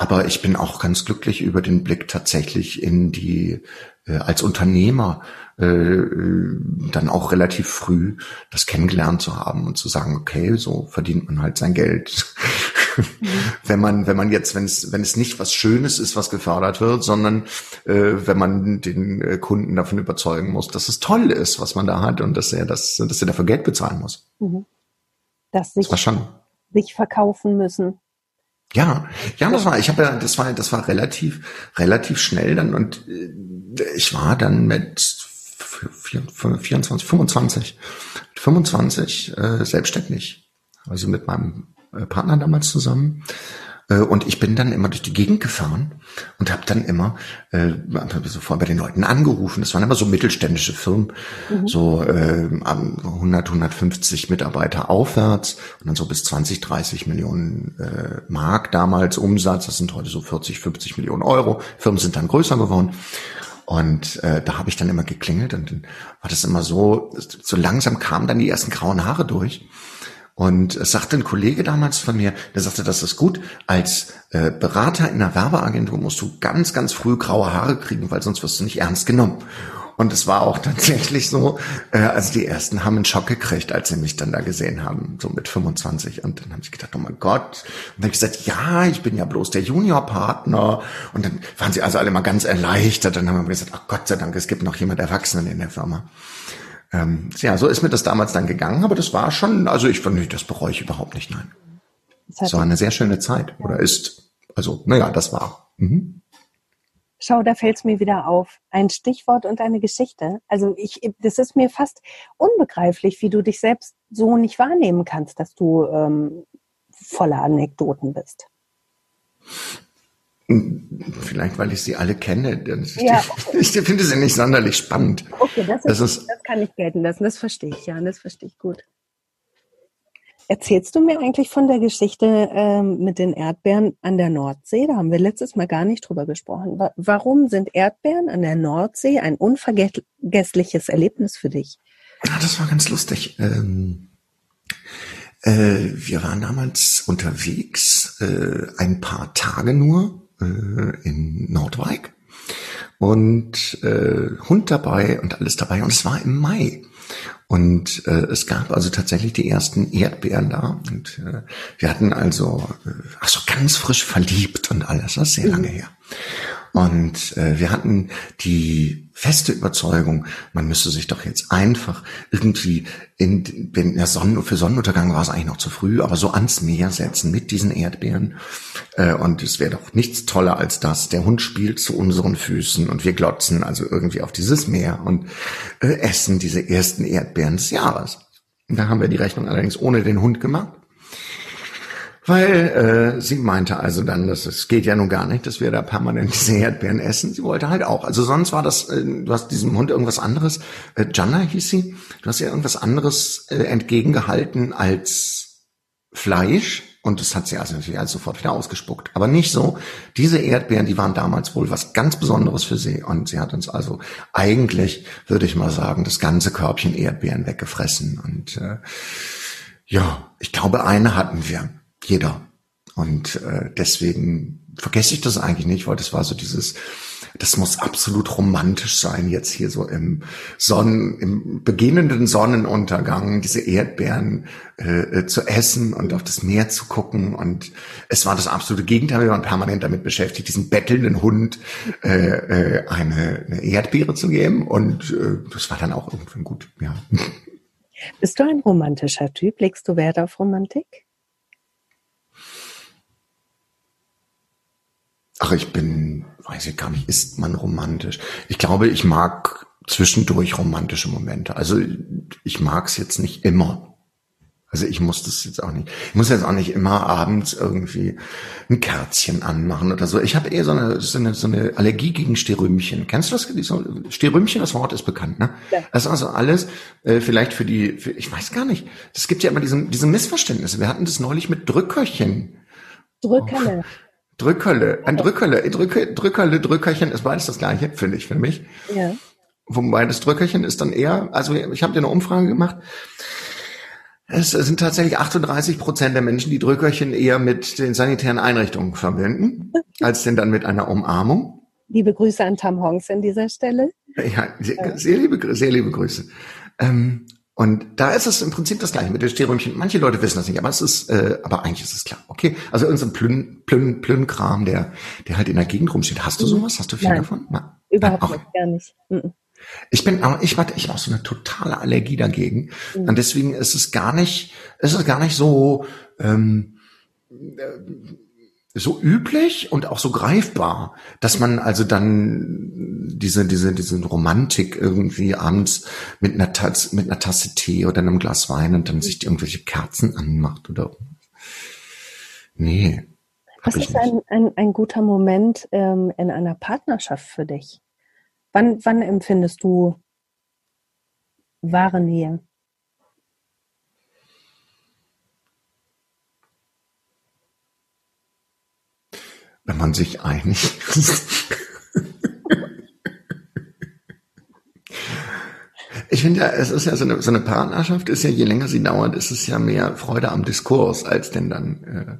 aber ich bin auch ganz glücklich über den Blick tatsächlich in die äh, als Unternehmer äh, dann auch relativ früh das kennengelernt zu haben und zu sagen, okay, so verdient man halt sein Geld. Mhm. wenn man, wenn man jetzt, wenn es, wenn es nicht was Schönes ist, was gefördert wird, sondern äh, wenn man den äh, Kunden davon überzeugen muss, dass es toll ist, was man da hat und dass er das, dass er dafür Geld bezahlen muss. Mhm. Dass sich, das war schon. sich verkaufen müssen. Ja, ja, das war, ich habe ja, das war, das war relativ, relativ schnell dann und äh, ich war dann mit 24, 25, 25 äh, selbstständig, also mit meinem äh, Partner damals zusammen und ich bin dann immer durch die Gegend gefahren und habe dann immer äh, sofort bei den Leuten angerufen. Das waren immer so mittelständische Firmen, mhm. so äh, 100, 150 Mitarbeiter aufwärts und dann so bis 20, 30 Millionen äh, Mark damals Umsatz. Das sind heute so 40, 50 Millionen Euro. Firmen sind dann größer geworden. Und äh, da habe ich dann immer geklingelt und dann war das immer so, so langsam kamen dann die ersten grauen Haare durch. Und es sagte ein Kollege damals von mir, der sagte, das ist gut, als äh, Berater in einer Werbeagentur musst du ganz, ganz früh graue Haare kriegen, weil sonst wirst du nicht ernst genommen. Und es war auch tatsächlich so, äh, also die ersten haben einen Schock gekriegt, als sie mich dann da gesehen haben, so mit 25. Und dann haben sie gedacht, oh mein Gott. Und dann habe ich gesagt, ja, ich bin ja bloß der Juniorpartner. Und dann waren sie also alle mal ganz erleichtert. Dann haben wir gesagt, ach Gott sei Dank, es gibt noch jemand Erwachsenen in der Firma. Ähm, ja, so ist mir das damals dann gegangen, aber das war schon, also ich fand, das bereue ich überhaupt nicht, nein. Es war eine sehr schöne Zeit oder ist. Also, naja, das war. Mhm. Schau, da fällt es mir wieder auf. Ein Stichwort und eine Geschichte. Also ich, das ist mir fast unbegreiflich, wie du dich selbst so nicht wahrnehmen kannst, dass du ähm, voller Anekdoten bist. Vielleicht, weil ich sie alle kenne. Ich, ja, okay. ich finde sie nicht sonderlich spannend. Okay, das, ist, das, ist, das kann ich gelten lassen. Das verstehe ich, ja, das verstehe ich gut. Erzählst du mir eigentlich von der Geschichte ähm, mit den Erdbeeren an der Nordsee? Da haben wir letztes Mal gar nicht drüber gesprochen. Warum sind Erdbeeren an der Nordsee ein unvergessliches Erlebnis für dich? Ja, das war ganz lustig. Ähm, äh, wir waren damals unterwegs, äh, ein paar Tage nur äh, in Nordwijk und äh, Hund dabei und alles dabei und es war im Mai. Und äh, es gab also tatsächlich die ersten Erdbeeren da. Und äh, wir hatten also, äh, ach so ganz frisch verliebt und alles, das ist sehr lange mhm. her. Und äh, wir hatten die feste Überzeugung, man müsste sich doch jetzt einfach irgendwie in, wenn der Sonnen, für Sonnenuntergang war es eigentlich noch zu früh, aber so ans Meer setzen mit diesen Erdbeeren. Äh, und es wäre doch nichts toller als das. Der Hund spielt zu unseren Füßen und wir glotzen also irgendwie auf dieses Meer und äh, essen diese ersten Erdbeeren des Jahres. Da haben wir die Rechnung allerdings ohne den Hund gemacht. Weil äh, sie meinte also dann, dass es geht ja nun gar nicht, dass wir da permanent diese Erdbeeren essen. Sie wollte halt auch. Also sonst war das, äh, du hast diesem Hund irgendwas anderes, äh, Janna hieß sie, du hast ihr irgendwas anderes äh, entgegengehalten als Fleisch. Und das hat sie also natürlich alles sofort wieder ausgespuckt. Aber nicht so. Diese Erdbeeren, die waren damals wohl was ganz Besonderes für sie. Und sie hat uns also eigentlich, würde ich mal sagen, das ganze Körbchen Erdbeeren weggefressen. Und äh, ja, ich glaube, eine hatten wir jeder. Und äh, deswegen vergesse ich das eigentlich nicht, weil das war so dieses, das muss absolut romantisch sein, jetzt hier so im Sonnen, im beginnenden Sonnenuntergang diese Erdbeeren äh, äh, zu essen und auf das Meer zu gucken. Und es war das absolute Gegenteil. Wir waren permanent damit beschäftigt, diesem bettelnden Hund äh, äh, eine, eine Erdbeere zu geben. Und äh, das war dann auch irgendwann gut, ja. Bist du ein romantischer Typ? Legst du Wert auf Romantik? Ach, ich bin, weiß ich gar nicht, ist man romantisch? Ich glaube, ich mag zwischendurch romantische Momente. Also ich mag es jetzt nicht immer. Also ich muss das jetzt auch nicht. Ich muss jetzt auch nicht immer abends irgendwie ein Kerzchen anmachen oder so. Ich habe eher so eine, so eine, so eine Allergie gegen Sterümchen. Kennst du das? Sterümchen, das Wort ist bekannt, ne? Ja. Das ist also alles, äh, vielleicht für die, für, ich weiß gar nicht. Es gibt ja immer diese, diese Missverständnisse. Wir hatten das neulich mit Drückerchen. Drückerle. Oh. Drückerle, ein Drückerle, Drücke, Drückerle, Drückerchen ist beides das gleiche, finde ich für mich. Ja. Wobei das Drückerchen ist dann eher, also ich habe dir eine Umfrage gemacht. Es sind tatsächlich 38 Prozent der Menschen, die Drückerchen eher mit den sanitären Einrichtungen verbinden, als denn dann mit einer Umarmung. Liebe Grüße an Tam Hongs an dieser Stelle. Ja, sehr, sehr liebe, sehr liebe Grüße. Ähm, und da ist es im Prinzip das gleiche mit den Stehrümchen. Manche Leute wissen das nicht, aber es ist, äh, aber eigentlich ist es klar. Okay, also irgendein Plünn, Plünn, Plünn-Kram, der, der halt in der Gegend rumsteht. Hast du mhm. sowas? Hast du viel Nein, davon? Nein, überhaupt Nein, nicht, gar nicht. Mhm. Ich bin, aber ich warte, ich habe auch so eine totale Allergie dagegen. Mhm. Und deswegen ist es gar nicht, ist es gar nicht so, ähm, äh, so üblich und auch so greifbar, dass man also dann diese diese diese Romantik irgendwie abends mit einer Tasse mit einer Tasse Tee oder einem Glas Wein und dann sich irgendwelche Kerzen anmacht oder nee, Was ist ein, ein, ein, guter Moment ähm, in einer Partnerschaft für dich? Wann, wann empfindest du wahre Nähe? Wenn man sich einig ist. Ich finde ja, es ist ja so eine, so eine Partnerschaft, ist ja, je länger sie dauert, ist es ja mehr Freude am Diskurs als denn dann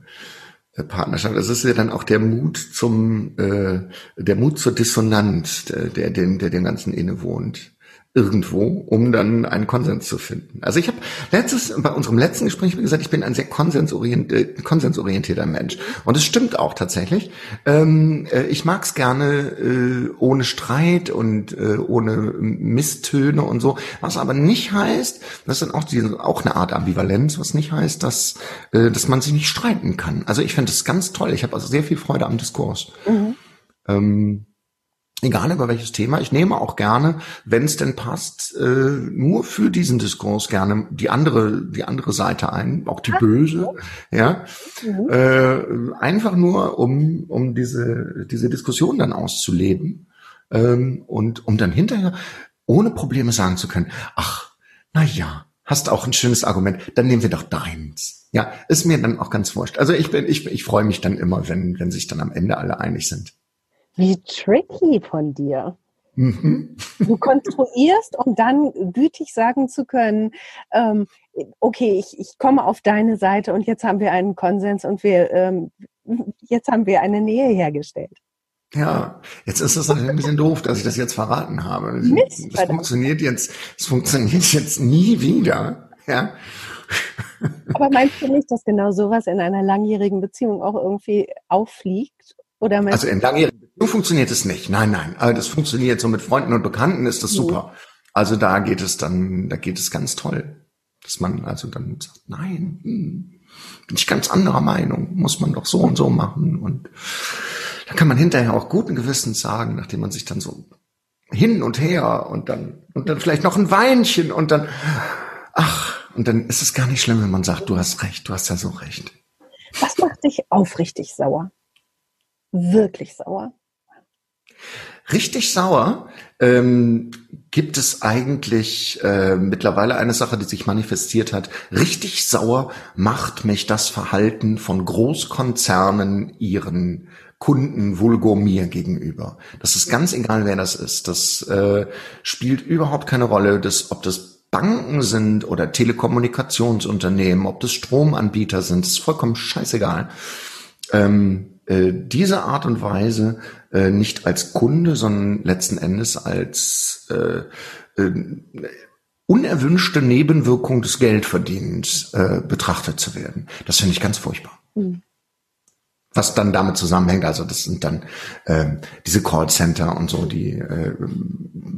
äh, Partnerschaft. Es ist ja dann auch der Mut zum, äh, der Mut zur Dissonanz, der, der, dem, der dem Ganzen innewohnt irgendwo, um dann einen Konsens zu finden. Also ich habe letztes, bei unserem letzten Gespräch gesagt, ich bin ein sehr konsensorientierter, äh, konsensorientierter Mensch. Und es stimmt auch tatsächlich. Ähm, äh, ich mag es gerne äh, ohne Streit und äh, ohne Misstöne und so. Was aber nicht heißt, das ist dann auch, diese, auch eine Art Ambivalenz, was nicht heißt, dass, äh, dass man sich nicht streiten kann. Also ich finde es ganz toll. Ich habe also sehr viel Freude am Diskurs. Mhm. Ähm, egal über welches Thema, ich nehme auch gerne, wenn es denn passt, äh, nur für diesen Diskurs gerne die andere, die andere Seite ein, auch die böse, ja, mhm. äh, einfach nur um um diese diese Diskussion dann auszuleben ähm, und um dann hinterher ohne Probleme sagen zu können, ach, na ja, hast auch ein schönes Argument, dann nehmen wir doch deins. Ja, ist mir dann auch ganz wurscht. Also ich bin, ich, ich freue mich dann immer, wenn, wenn sich dann am Ende alle einig sind. Wie tricky von dir. Mhm. Du konstruierst, um dann gütig sagen zu können, ähm, okay, ich, ich komme auf deine Seite und jetzt haben wir einen Konsens und wir ähm, jetzt haben wir eine Nähe hergestellt. Ja, jetzt ist es ein bisschen doof, dass ich das jetzt verraten habe. Mist, das funktioniert jetzt, es funktioniert jetzt nie wieder. Ja. Aber meinst du nicht, dass genau sowas in einer langjährigen Beziehung auch irgendwie auffliegt? Oder also in langjährigen so funktioniert es nicht. Nein, nein. Aber das funktioniert so mit Freunden und Bekannten ist das super. Also da geht es dann, da geht es ganz toll. Dass man also dann sagt, nein, hm, bin ich ganz anderer Meinung, muss man doch so und so machen. Und da kann man hinterher auch guten Gewissens sagen, nachdem man sich dann so hin und her und dann, und dann vielleicht noch ein Weinchen und dann, ach, und dann ist es gar nicht schlimm, wenn man sagt, du hast recht, du hast ja so recht. Was macht dich aufrichtig sauer? Wirklich sauer? Richtig sauer ähm, gibt es eigentlich äh, mittlerweile eine Sache, die sich manifestiert hat. Richtig sauer macht mich das Verhalten von Großkonzernen ihren Kunden vulgo mir gegenüber. Das ist ganz egal, wer das ist. Das äh, spielt überhaupt keine Rolle, dass, ob das Banken sind oder Telekommunikationsunternehmen, ob das Stromanbieter sind, ist vollkommen scheißegal. Ähm, äh, diese Art und Weise äh, nicht als Kunde, sondern letzten Endes als äh, äh, unerwünschte Nebenwirkung des Geldverdienens äh, betrachtet zu werden. Das finde ich ganz furchtbar. Mhm. Was dann damit zusammenhängt, also das sind dann äh, diese Callcenter und so, die äh,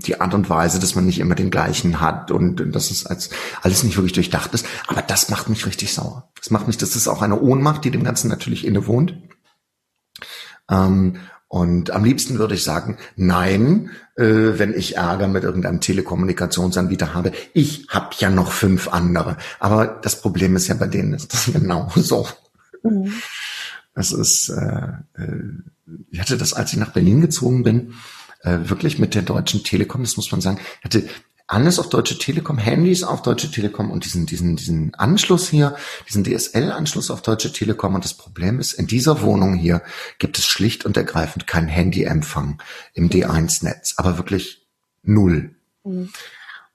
die Art und Weise, dass man nicht immer den gleichen hat und dass es als alles nicht wirklich durchdacht ist. Aber das macht mich richtig sauer. Das macht mich, das ist auch eine Ohnmacht, die dem Ganzen natürlich innewohnt. Ähm, und am liebsten würde ich sagen, nein, äh, wenn ich Ärger mit irgendeinem Telekommunikationsanbieter habe. Ich habe ja noch fünf andere. Aber das Problem ist ja bei denen ist das genau so. Mhm. Das ist, äh, äh, ich hatte das, als ich nach Berlin gezogen bin, äh, wirklich mit der Deutschen Telekom, das muss man sagen, hatte alles auf Deutsche Telekom, Handys auf Deutsche Telekom und diesen, diesen, diesen Anschluss hier, diesen DSL-Anschluss auf Deutsche Telekom. Und das Problem ist, in dieser Wohnung hier gibt es schlicht und ergreifend keinen Handyempfang im D1-Netz, aber wirklich null. Mhm.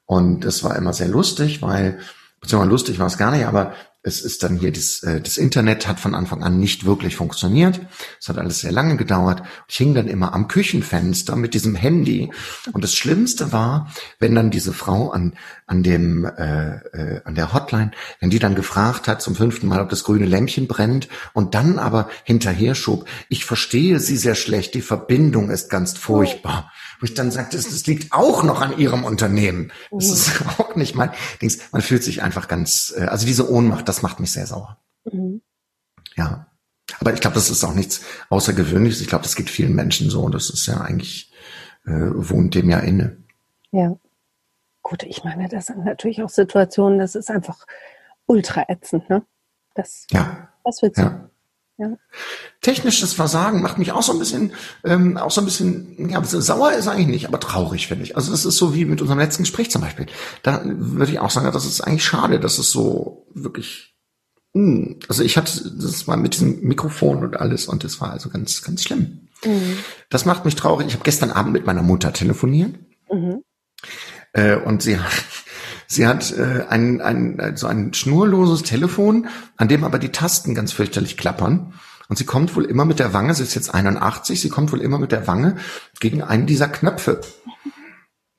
Und das war immer sehr lustig, weil, beziehungsweise lustig war es gar nicht, aber es ist dann hier, das, äh, das Internet hat von Anfang an nicht wirklich funktioniert. Es hat alles sehr lange gedauert. Ich hing dann immer am Küchenfenster mit diesem Handy. Und das Schlimmste war, wenn dann diese Frau an, an dem, äh, äh, an der Hotline, wenn die dann gefragt hat zum fünften Mal, ob das grüne Lämpchen brennt und dann aber hinterher schob, ich verstehe Sie sehr schlecht, die Verbindung ist ganz furchtbar. Wo ich dann sagte, das liegt auch noch an Ihrem Unternehmen. Das ist auch nicht mein Dings. Man fühlt sich einfach ganz, äh, also diese Ohnmacht, das macht mich sehr sauer. Mhm. Ja. Aber ich glaube, das ist auch nichts Außergewöhnliches. Ich glaube, das geht vielen Menschen so. Das ist ja eigentlich, äh, wohnt dem ja inne. Ja. Gut, ich meine, das sind natürlich auch Situationen, das ist einfach ultra ätzend, ne? Das, ja. Das wird ja. Ja. technisches Versagen macht mich auch so ein bisschen, ähm, auch so ein bisschen, ja, sauer ist eigentlich nicht, aber traurig finde ich. Also das ist so wie mit unserem letzten Gespräch zum Beispiel. Da würde ich auch sagen, das ist eigentlich schade, dass es so wirklich hm, also ich hatte, das war mit diesem Mikrofon und alles und das war also ganz, ganz schlimm. Mhm. Das macht mich traurig. Ich habe gestern Abend mit meiner Mutter telefoniert mhm. äh, und sie hat, sie hat äh, ein, ein, so ein schnurloses Telefon, an dem aber die Tasten ganz fürchterlich klappern. Und sie kommt wohl immer mit der Wange, sie ist jetzt 81, sie kommt wohl immer mit der Wange gegen einen dieser Knöpfe.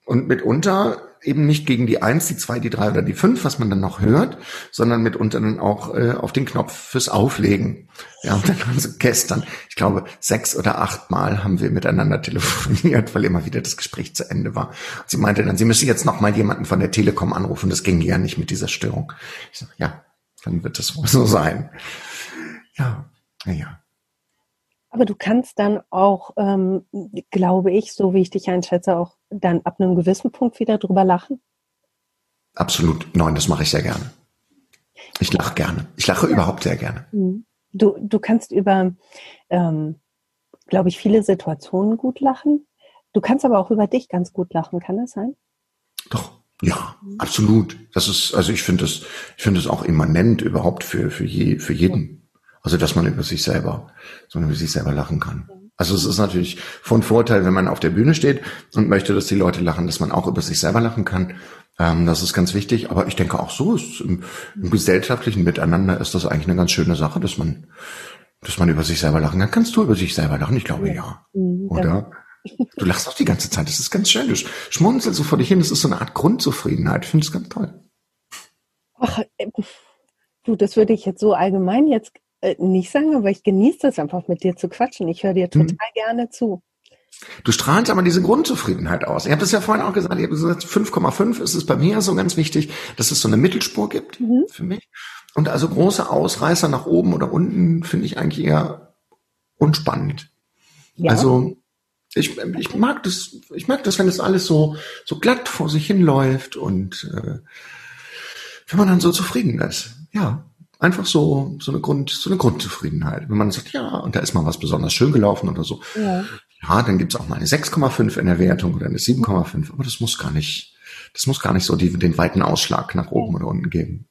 Und mitunter eben nicht gegen die Eins, die Zwei, die Drei oder die Fünf, was man dann noch hört, sondern mitunter dann auch äh, auf den Knopf fürs Auflegen. Ja, und dann sie gestern, ich glaube, sechs oder acht Mal haben wir miteinander telefoniert, weil immer wieder das Gespräch zu Ende war. Und sie meinte dann, sie müsse jetzt noch mal jemanden von der Telekom anrufen, das ging ja nicht mit dieser Störung. Ich sage, ja, dann wird das wohl so sein. Ja, naja. Aber du kannst dann auch, ähm, glaube ich, so wie ich dich einschätze, auch dann ab einem gewissen Punkt wieder drüber lachen? Absolut. Nein, das mache ich sehr gerne. Ich lache gerne. Ich lache ja. überhaupt sehr gerne. Mhm. Du, du kannst über, ähm, glaube ich, viele Situationen gut lachen. Du kannst aber auch über dich ganz gut lachen. Kann das sein? Doch. Ja, absolut. Das ist, also ich finde das, ich finde das auch immanent überhaupt für, für je, für jeden. Also, dass man über sich selber, so über sich selber lachen kann. Also es ist natürlich von Vorteil, wenn man auf der Bühne steht und möchte, dass die Leute lachen, dass man auch über sich selber lachen kann. Ähm, das ist ganz wichtig. Aber ich denke auch so ist im, im, gesellschaftlichen Miteinander ist das eigentlich eine ganz schöne Sache, dass man, dass man über sich selber lachen kann. Kannst du über sich selber lachen? Ich glaube ja. Mhm, Oder? Du lachst auch die ganze Zeit. Das ist ganz schön. Du schmunzelst so vor dich hin. Das ist so eine Art Grundzufriedenheit. Ich finde es ganz toll. Ach, äh, du, das würde ich jetzt so allgemein jetzt nicht sagen, aber ich genieße das einfach mit dir zu quatschen. Ich höre dir total mhm. gerne zu. Du strahlst aber diese Grundzufriedenheit aus. Ich habe das ja vorhin auch gesagt, ich habe gesagt, 5,5 ist es bei mir so ganz wichtig, dass es so eine Mittelspur gibt mhm. für mich. Und also große Ausreißer nach oben oder unten finde ich eigentlich eher unspannend. Ja. Also ich, ich mag das, ich mag das, wenn es alles so, so glatt vor sich hinläuft und äh, wenn man dann so zufrieden ist. Ja. Einfach so, so eine Grund, so eine Grundzufriedenheit. Wenn man sagt, ja, und da ist mal was besonders schön gelaufen oder so. Ja, ja dann gibt's auch mal eine 6,5 in der Wertung oder eine 7,5. Aber das muss gar nicht, das muss gar nicht so die, den weiten Ausschlag nach oben ja. oder unten geben.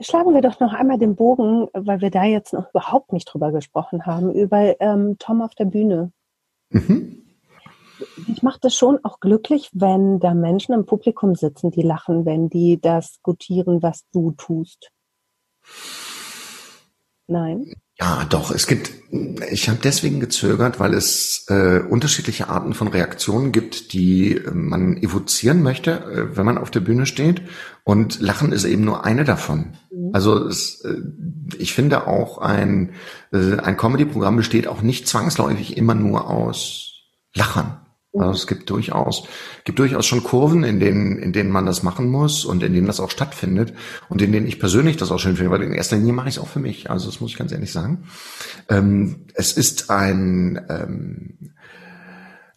Schlagen wir doch noch einmal den Bogen, weil wir da jetzt noch überhaupt nicht drüber gesprochen haben, über ähm, Tom auf der Bühne. Mhm. Ich mache das schon auch glücklich, wenn da Menschen im Publikum sitzen, die lachen, wenn die das gutieren, was du tust. Nein. Ja, doch. Es gibt. Ich habe deswegen gezögert, weil es äh, unterschiedliche Arten von Reaktionen gibt, die äh, man evozieren möchte, äh, wenn man auf der Bühne steht. Und Lachen ist eben nur eine davon. Mhm. Also es, äh, ich finde auch ein äh, ein Comedy-Programm besteht auch nicht zwangsläufig immer nur aus Lachern. Also es gibt durchaus, gibt durchaus schon Kurven, in denen, in denen man das machen muss und in denen das auch stattfindet und in denen ich persönlich das auch schön finde, weil in erster Linie mache ich es auch für mich. Also das muss ich ganz ehrlich sagen. Ähm, es ist ein, ähm,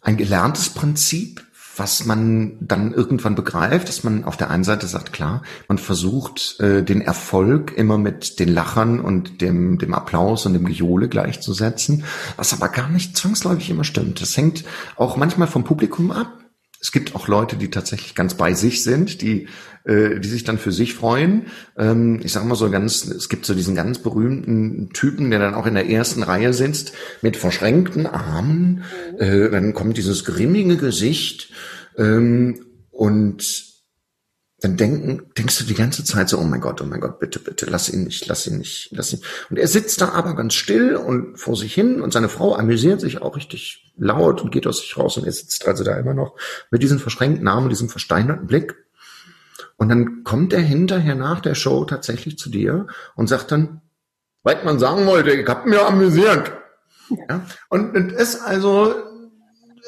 ein gelerntes Prinzip, was man dann irgendwann begreift, dass man auf der einen Seite sagt, klar, man versucht äh, den Erfolg immer mit den Lachern und dem, dem Applaus und dem Gejohle gleichzusetzen, was aber gar nicht zwangsläufig immer stimmt. Das hängt auch manchmal vom Publikum ab. Es gibt auch Leute, die tatsächlich ganz bei sich sind, die, äh, die sich dann für sich freuen. Ähm, ich sage mal so ganz, es gibt so diesen ganz berühmten Typen, der dann auch in der ersten Reihe sitzt, mit verschränkten Armen. Äh, dann kommt dieses grimmige Gesicht ähm, und dann denken, denkst du die ganze Zeit so, oh mein Gott, oh mein Gott, bitte, bitte, lass ihn nicht, lass ihn nicht, lass ihn. Und er sitzt da aber ganz still und vor sich hin und seine Frau amüsiert sich auch richtig laut und geht aus sich raus und er sitzt also da immer noch mit diesem verschränkten Arm und diesem versteinerten Blick. Und dann kommt er hinterher nach der Show tatsächlich zu dir und sagt dann, was man sagen wollte, ich hab mir amüsiert. Ja? Und, und ist also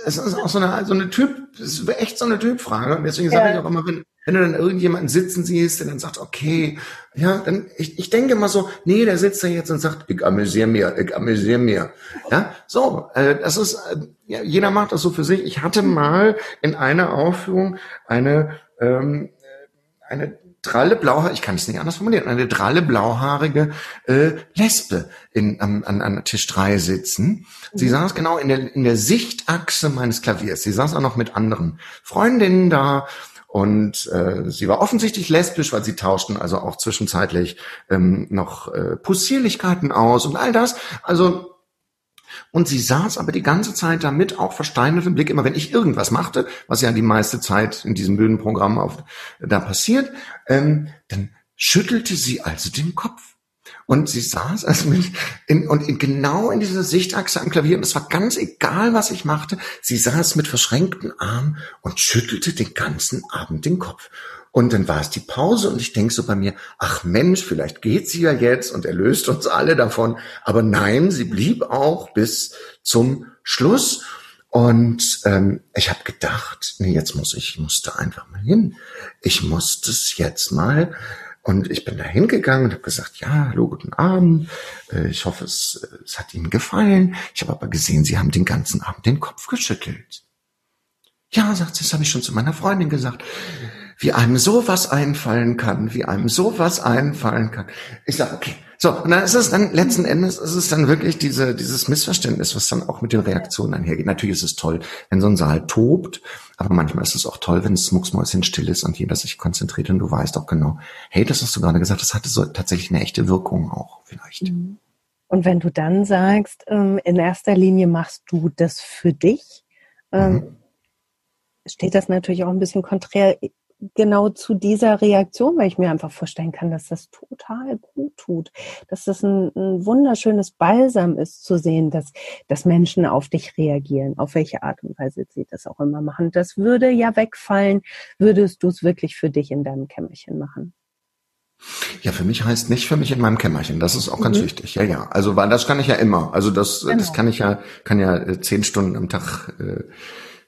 es ist auch so eine, so eine Typ, es ist echt so eine Typfrage. Und deswegen sage ich auch immer, wenn, wenn du dann irgendjemanden sitzen siehst, der dann sagt, okay, ja, dann, ich, ich denke mal so, nee, der sitzt da jetzt und sagt, ich amüsiere mir, ich amüsiere mir. Ja, so, äh, das ist, äh, ja, jeder macht das so für sich. Ich hatte mal in einer Aufführung eine, ähm, eine dralle blauhaarige, ich kann es nicht anders formulieren, eine dralle blauhaarige äh, Lesbe in, am, an, an Tisch drei sitzen. Sie mhm. saß genau in der, in der Sichtachse meines Klaviers. Sie saß auch noch mit anderen Freundinnen da und äh, sie war offensichtlich lesbisch, weil sie tauschten also auch zwischenzeitlich ähm, noch äh, Possierlichkeiten aus und all das. Also und sie saß aber die ganze Zeit damit auch versteinertem Blick, immer wenn ich irgendwas machte, was ja die meiste Zeit in diesem Bühnenprogramm auf, da passiert, ähm, dann schüttelte sie also den Kopf. Und sie saß also mit in, und in, genau in dieser Sichtachse am Klavier. Und es war ganz egal, was ich machte. Sie saß mit verschränkten Armen und schüttelte den ganzen Abend den Kopf. Und dann war es die Pause und ich denke so bei mir, ach Mensch, vielleicht geht sie ja jetzt und erlöst uns alle davon. Aber nein, sie blieb auch bis zum Schluss. Und ähm, ich habe gedacht, nee, jetzt muss ich, ich musste einfach mal hin. Ich musste es jetzt mal. Und ich bin da hingegangen und habe gesagt, ja, hallo, guten Abend. Äh, ich hoffe, es, es hat Ihnen gefallen. Ich habe aber gesehen, Sie haben den ganzen Abend den Kopf geschüttelt. Ja, sagt sie, das habe ich schon zu meiner Freundin gesagt wie einem sowas einfallen kann, wie einem sowas einfallen kann. Ich sage, okay. So, und dann ist es dann, letzten Endes ist es dann wirklich diese, dieses Missverständnis, was dann auch mit den Reaktionen einhergeht. Natürlich ist es toll, wenn so ein Saal tobt, aber manchmal ist es auch toll, wenn es mucksmäuschen still ist und jeder sich konzentriert und du weißt auch genau, hey, das hast du gerade gesagt, das hatte so tatsächlich eine echte Wirkung auch vielleicht. Mhm. Und wenn du dann sagst, ähm, in erster Linie machst du das für dich, ähm, mhm. steht das natürlich auch ein bisschen konträr genau zu dieser Reaktion, weil ich mir einfach vorstellen kann, dass das total gut tut, dass das ein, ein wunderschönes Balsam ist zu sehen, dass, dass Menschen auf dich reagieren, auf welche Art und Weise sie das auch immer machen. Das würde ja wegfallen, würdest du es wirklich für dich in deinem Kämmerchen machen. Ja, für mich heißt nicht für mich in meinem Kämmerchen. Das ist auch ganz mhm. wichtig. Ja, ja. Also, weil das kann ich ja immer. Also das, genau. das kann ich ja, kann ja äh, zehn Stunden am Tag äh,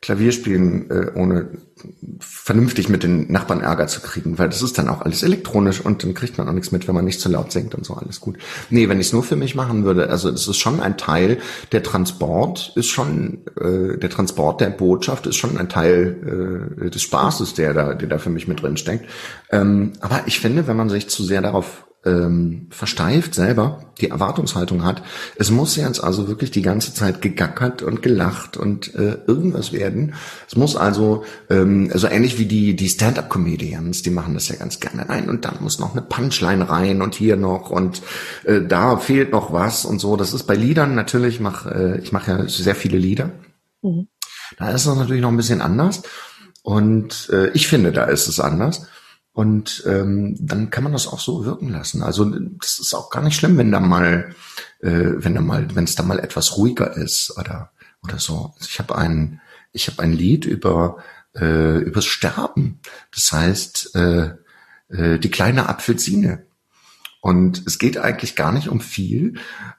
Klavier spielen, äh, ohne vernünftig mit den Nachbarn Ärger zu kriegen, weil das ist dann auch alles elektronisch und dann kriegt man auch nichts mit, wenn man nicht zu laut singt und so, alles gut. Nee, wenn ich es nur für mich machen würde, also das ist schon ein Teil, der Transport ist schon, äh, der Transport der Botschaft ist schon ein Teil äh, des Spaßes, der da, der da für mich mit drin steckt. Ähm, aber ich finde, wenn man sich zu sehr darauf ähm, versteift selber die Erwartungshaltung hat, es muss jetzt also wirklich die ganze Zeit gegackert und gelacht und äh, irgendwas werden. Es muss also, ähm, also ähnlich wie die, die Stand-up-Comedians, die machen das ja ganz gerne. Nein, und dann muss noch eine Punchline rein und hier noch und äh, da fehlt noch was und so. Das ist bei Liedern natürlich, ich mache äh, ich mach ja sehr viele Lieder. Mhm. Da ist es natürlich noch ein bisschen anders. Und äh, ich finde, da ist es anders. Und ähm, dann kann man das auch so wirken lassen. Also das ist auch gar nicht schlimm, wenn da mal, äh, wenn da mal, wenn es da mal etwas ruhiger ist oder oder so. Also ich habe ein, ich habe ein Lied über äh, übers Sterben. Das heißt äh, äh, die kleine Apfelsine. Und es geht eigentlich gar nicht um viel.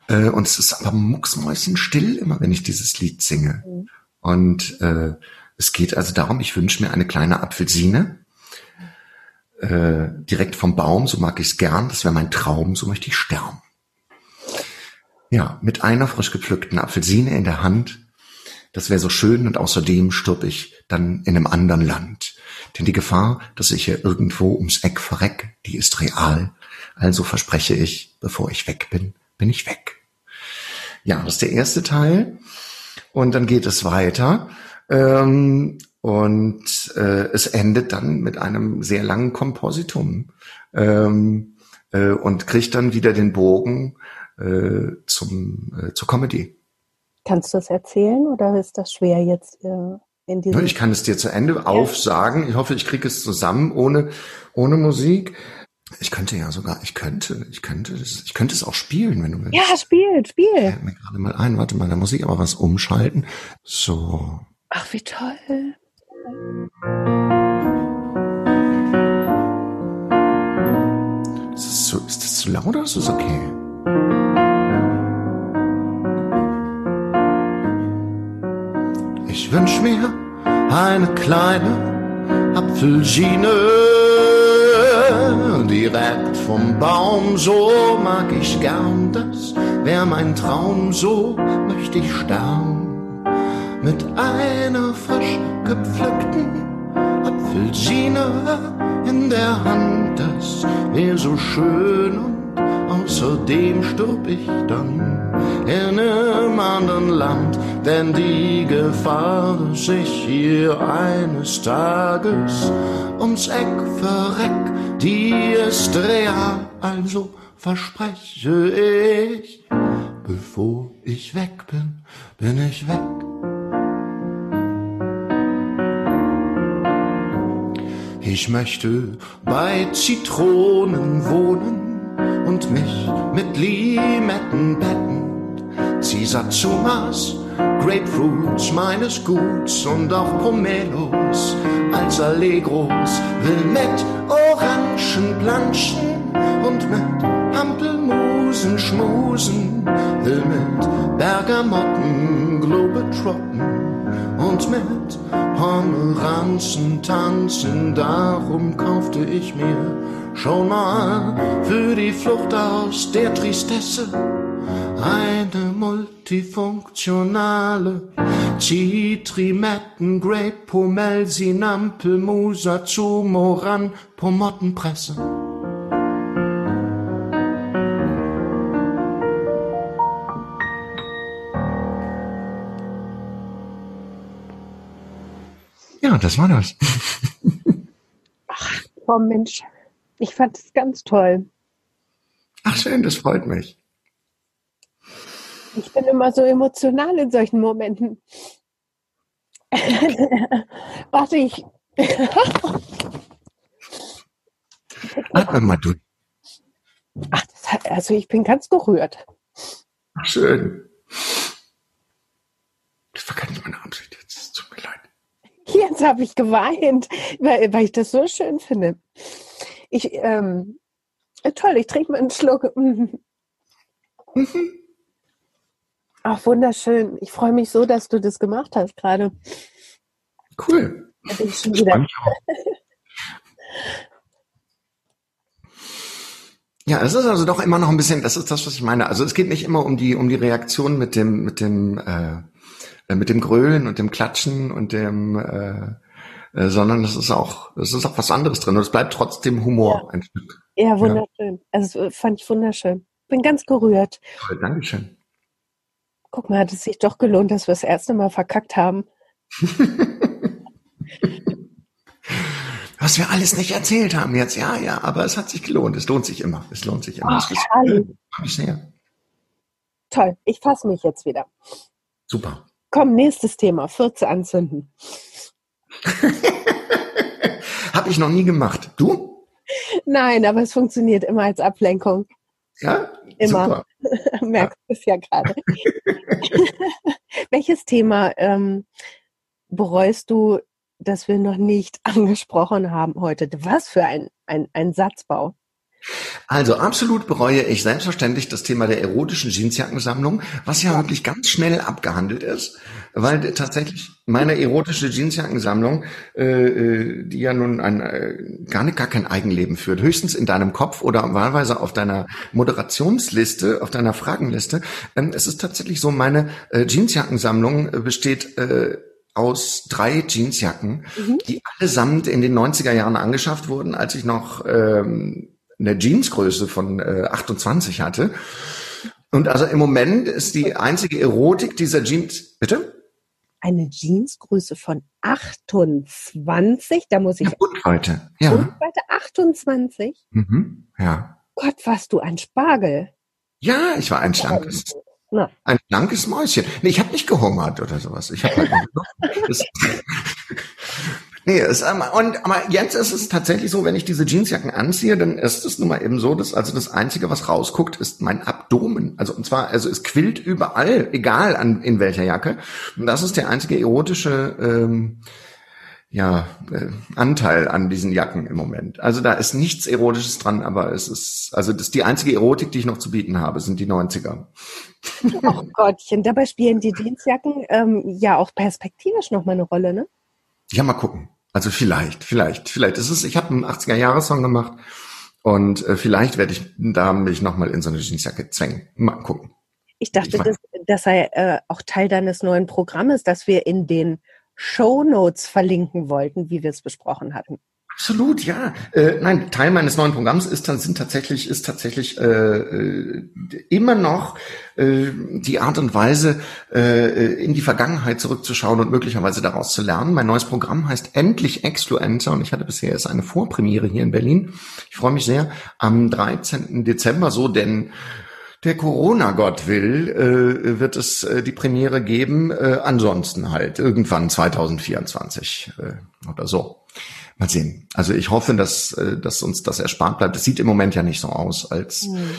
Äh, und es ist aber mucksmäuschen still immer, wenn ich dieses Lied singe. Mhm. Und äh, es geht also darum, ich wünsche mir eine kleine Apfelsine äh, direkt vom Baum, so mag ich es gern, das wäre mein Traum, so möchte ich sterben. Ja, mit einer frisch gepflückten Apfelsine in der Hand, das wäre so schön und außerdem stirb ich dann in einem anderen Land. Denn die Gefahr, dass ich hier irgendwo ums Eck verreck, die ist real. Also verspreche ich, bevor ich weg bin, bin ich weg. Ja, das ist der erste Teil. Und dann geht es weiter. Ähm, und äh, es endet dann mit einem sehr langen Kompositum ähm, äh, und kriegt dann wieder den Bogen äh, zum äh, zur Comedy. Kannst du es erzählen oder ist das schwer jetzt äh, in diesem? Ich kann es dir zu Ende aufsagen. Ich hoffe, ich kriege es zusammen ohne ohne Musik. Ich könnte ja sogar, ich könnte, ich könnte, ich könnte es auch spielen, wenn du willst. Ja, spiel, spiel. Ich mir gerade mal ein, warte mal, da muss ich aber was umschalten. So. Ach, wie toll. Ist das, zu, ist das zu laut oder ist das okay? Ich wünsch mir eine kleine Apfelsine direkt vom Baum, so mag ich gern, das wär mein Traum, so möchte ich sterben mit einer frisch gepflückten Apfelsine in der Hand, das wär so schön und außerdem stirb ich dann in einem anderen Land, denn die Gefahr, dass ich hier eines Tages ums Eck verreck, die ist real, also verspreche ich, bevor ich weg bin, bin ich weg. Ich möchte bei Zitronen wohnen und mich mit Limetten betten. Zisazumas, Grapefruits meines Guts und auch Pomelos als Allegros will mit Orangen planschen und mit Pampelmusen schmusen, will mit Bergamotten Globetrotten und mit Pomeranzen tanzen. Darum kaufte ich mir schon mal für die Flucht aus der Tristesse eine multifunktionale Zitrimetten, Grape, Pomel, Sinampel, Musa, Zumoran, Pomottenpresse. Das war das. Ach, oh Mensch, ich fand es ganz toll. Ach schön, das freut mich. Ich bin immer so emotional in solchen Momenten. Warte, ich. Atme mal durch. Ach, hat, also ich bin ganz gerührt. Ach, schön. Das war gar nicht meine Absicht jetzt. Es tut mir leid. Jetzt habe ich geweint, weil, weil ich das so schön finde. Ich, ähm, toll, ich trinke mal einen Schluck. Mhm. Ach, wunderschön. Ich freue mich so, dass du das gemacht hast gerade. Cool. Da bin ich schon wieder. Ja, es ist also doch immer noch ein bisschen, das ist das, was ich meine. Also es geht nicht immer um die, um die Reaktion mit dem, mit dem, äh, mit dem Grölen und dem Klatschen und dem, äh, äh, sondern es ist auch, es ist auch was anderes drin und es bleibt trotzdem Humor Ja. ein Stück. Ja, wunderschön. Also das fand ich wunderschön. Bin ganz gerührt. Toll, Dankeschön. Guck mal, hat es sich doch gelohnt, dass wir das erste Mal verkackt haben. Was wir alles nicht erzählt haben jetzt, ja, ja, aber es hat sich gelohnt. Es lohnt sich immer. Es lohnt sich immer. Ach, Es ist sehr. Toll, ich fasse mich jetzt wieder. Super. Komm, nächstes Thema, Fürze anzünden. Habe ich noch nie gemacht. Du? Nein, aber es funktioniert immer als Ablenkung. Ja? Immer. Merkst du es ja gerade. Welches Thema ähm, bereust du, dass wir noch nicht angesprochen haben heute? Was für ein, ein, ein Satzbau. Also absolut bereue ich selbstverständlich das Thema der erotischen Jeansjackensammlung, was ja wirklich ganz schnell abgehandelt ist, weil tatsächlich meine erotische Jeansjackensammlung, äh, äh, die ja nun ein, äh, gar nicht gar kein Eigenleben führt, höchstens in deinem Kopf oder wahlweise auf deiner Moderationsliste, auf deiner Fragenliste. Ähm, es ist tatsächlich so, meine äh, Jeansjackensammlung äh, besteht äh, aus drei Jeansjacken, die allesamt in den 90er Jahren angeschafft wurden, als ich noch ähm, eine Jeansgröße von äh, 28 hatte. Und also im Moment ist die einzige Erotik dieser Jeans, bitte? Eine Jeansgröße von 28, da muss ich. Ja, und heute. Und Ja. weiter 28? Mhm. Ja. Gott, warst du ein Spargel. Ja, ich war ein schlankes, Na, ein schlankes Mäuschen. Nee, ich habe nicht gehungert oder sowas. Ich habe halt Nee, es, ähm, und aber jetzt ist es tatsächlich so, wenn ich diese Jeansjacken anziehe, dann ist es nun mal eben so, dass also das einzige, was rausguckt, ist mein Abdomen. Also und zwar, also es quillt überall, egal an in welcher Jacke. Und das ist der einzige erotische ähm, ja, äh, Anteil an diesen Jacken im Moment. Also da ist nichts Erotisches dran, aber es ist, also das ist die einzige Erotik, die ich noch zu bieten habe, sind die 90er. oh Gottchen, dabei spielen die Jeansjacken ähm, ja auch perspektivisch nochmal eine Rolle, ne? Ja, mal gucken. Also vielleicht, vielleicht, vielleicht ist es, ich habe einen 80er-Jahres-Song gemacht und äh, vielleicht werde ich da mich nochmal in so eine Jeansjacke zwängen. Mal gucken. Ich dachte, Ich mein- das, das sei äh, auch Teil deines neuen Programmes, das wir in den Show Notes verlinken wollten, wie wir es besprochen hatten. Absolut, ja. Äh, nein, Teil meines neuen Programms ist dann sind tatsächlich ist tatsächlich äh, äh, immer noch äh, die Art und Weise äh, in die Vergangenheit zurückzuschauen und möglicherweise daraus zu lernen. Mein neues Programm heißt endlich Exfluencer und ich hatte bisher erst eine Vorpremiere hier in Berlin. Ich freue mich sehr am 13. Dezember so, denn der Corona-Gott will, äh, wird es äh, die Premiere geben. Äh, ansonsten halt irgendwann 2024 äh, oder so. Mal sehen. Also ich hoffe, dass, äh, dass uns das erspart bleibt. Es sieht im Moment ja nicht so aus, als mhm.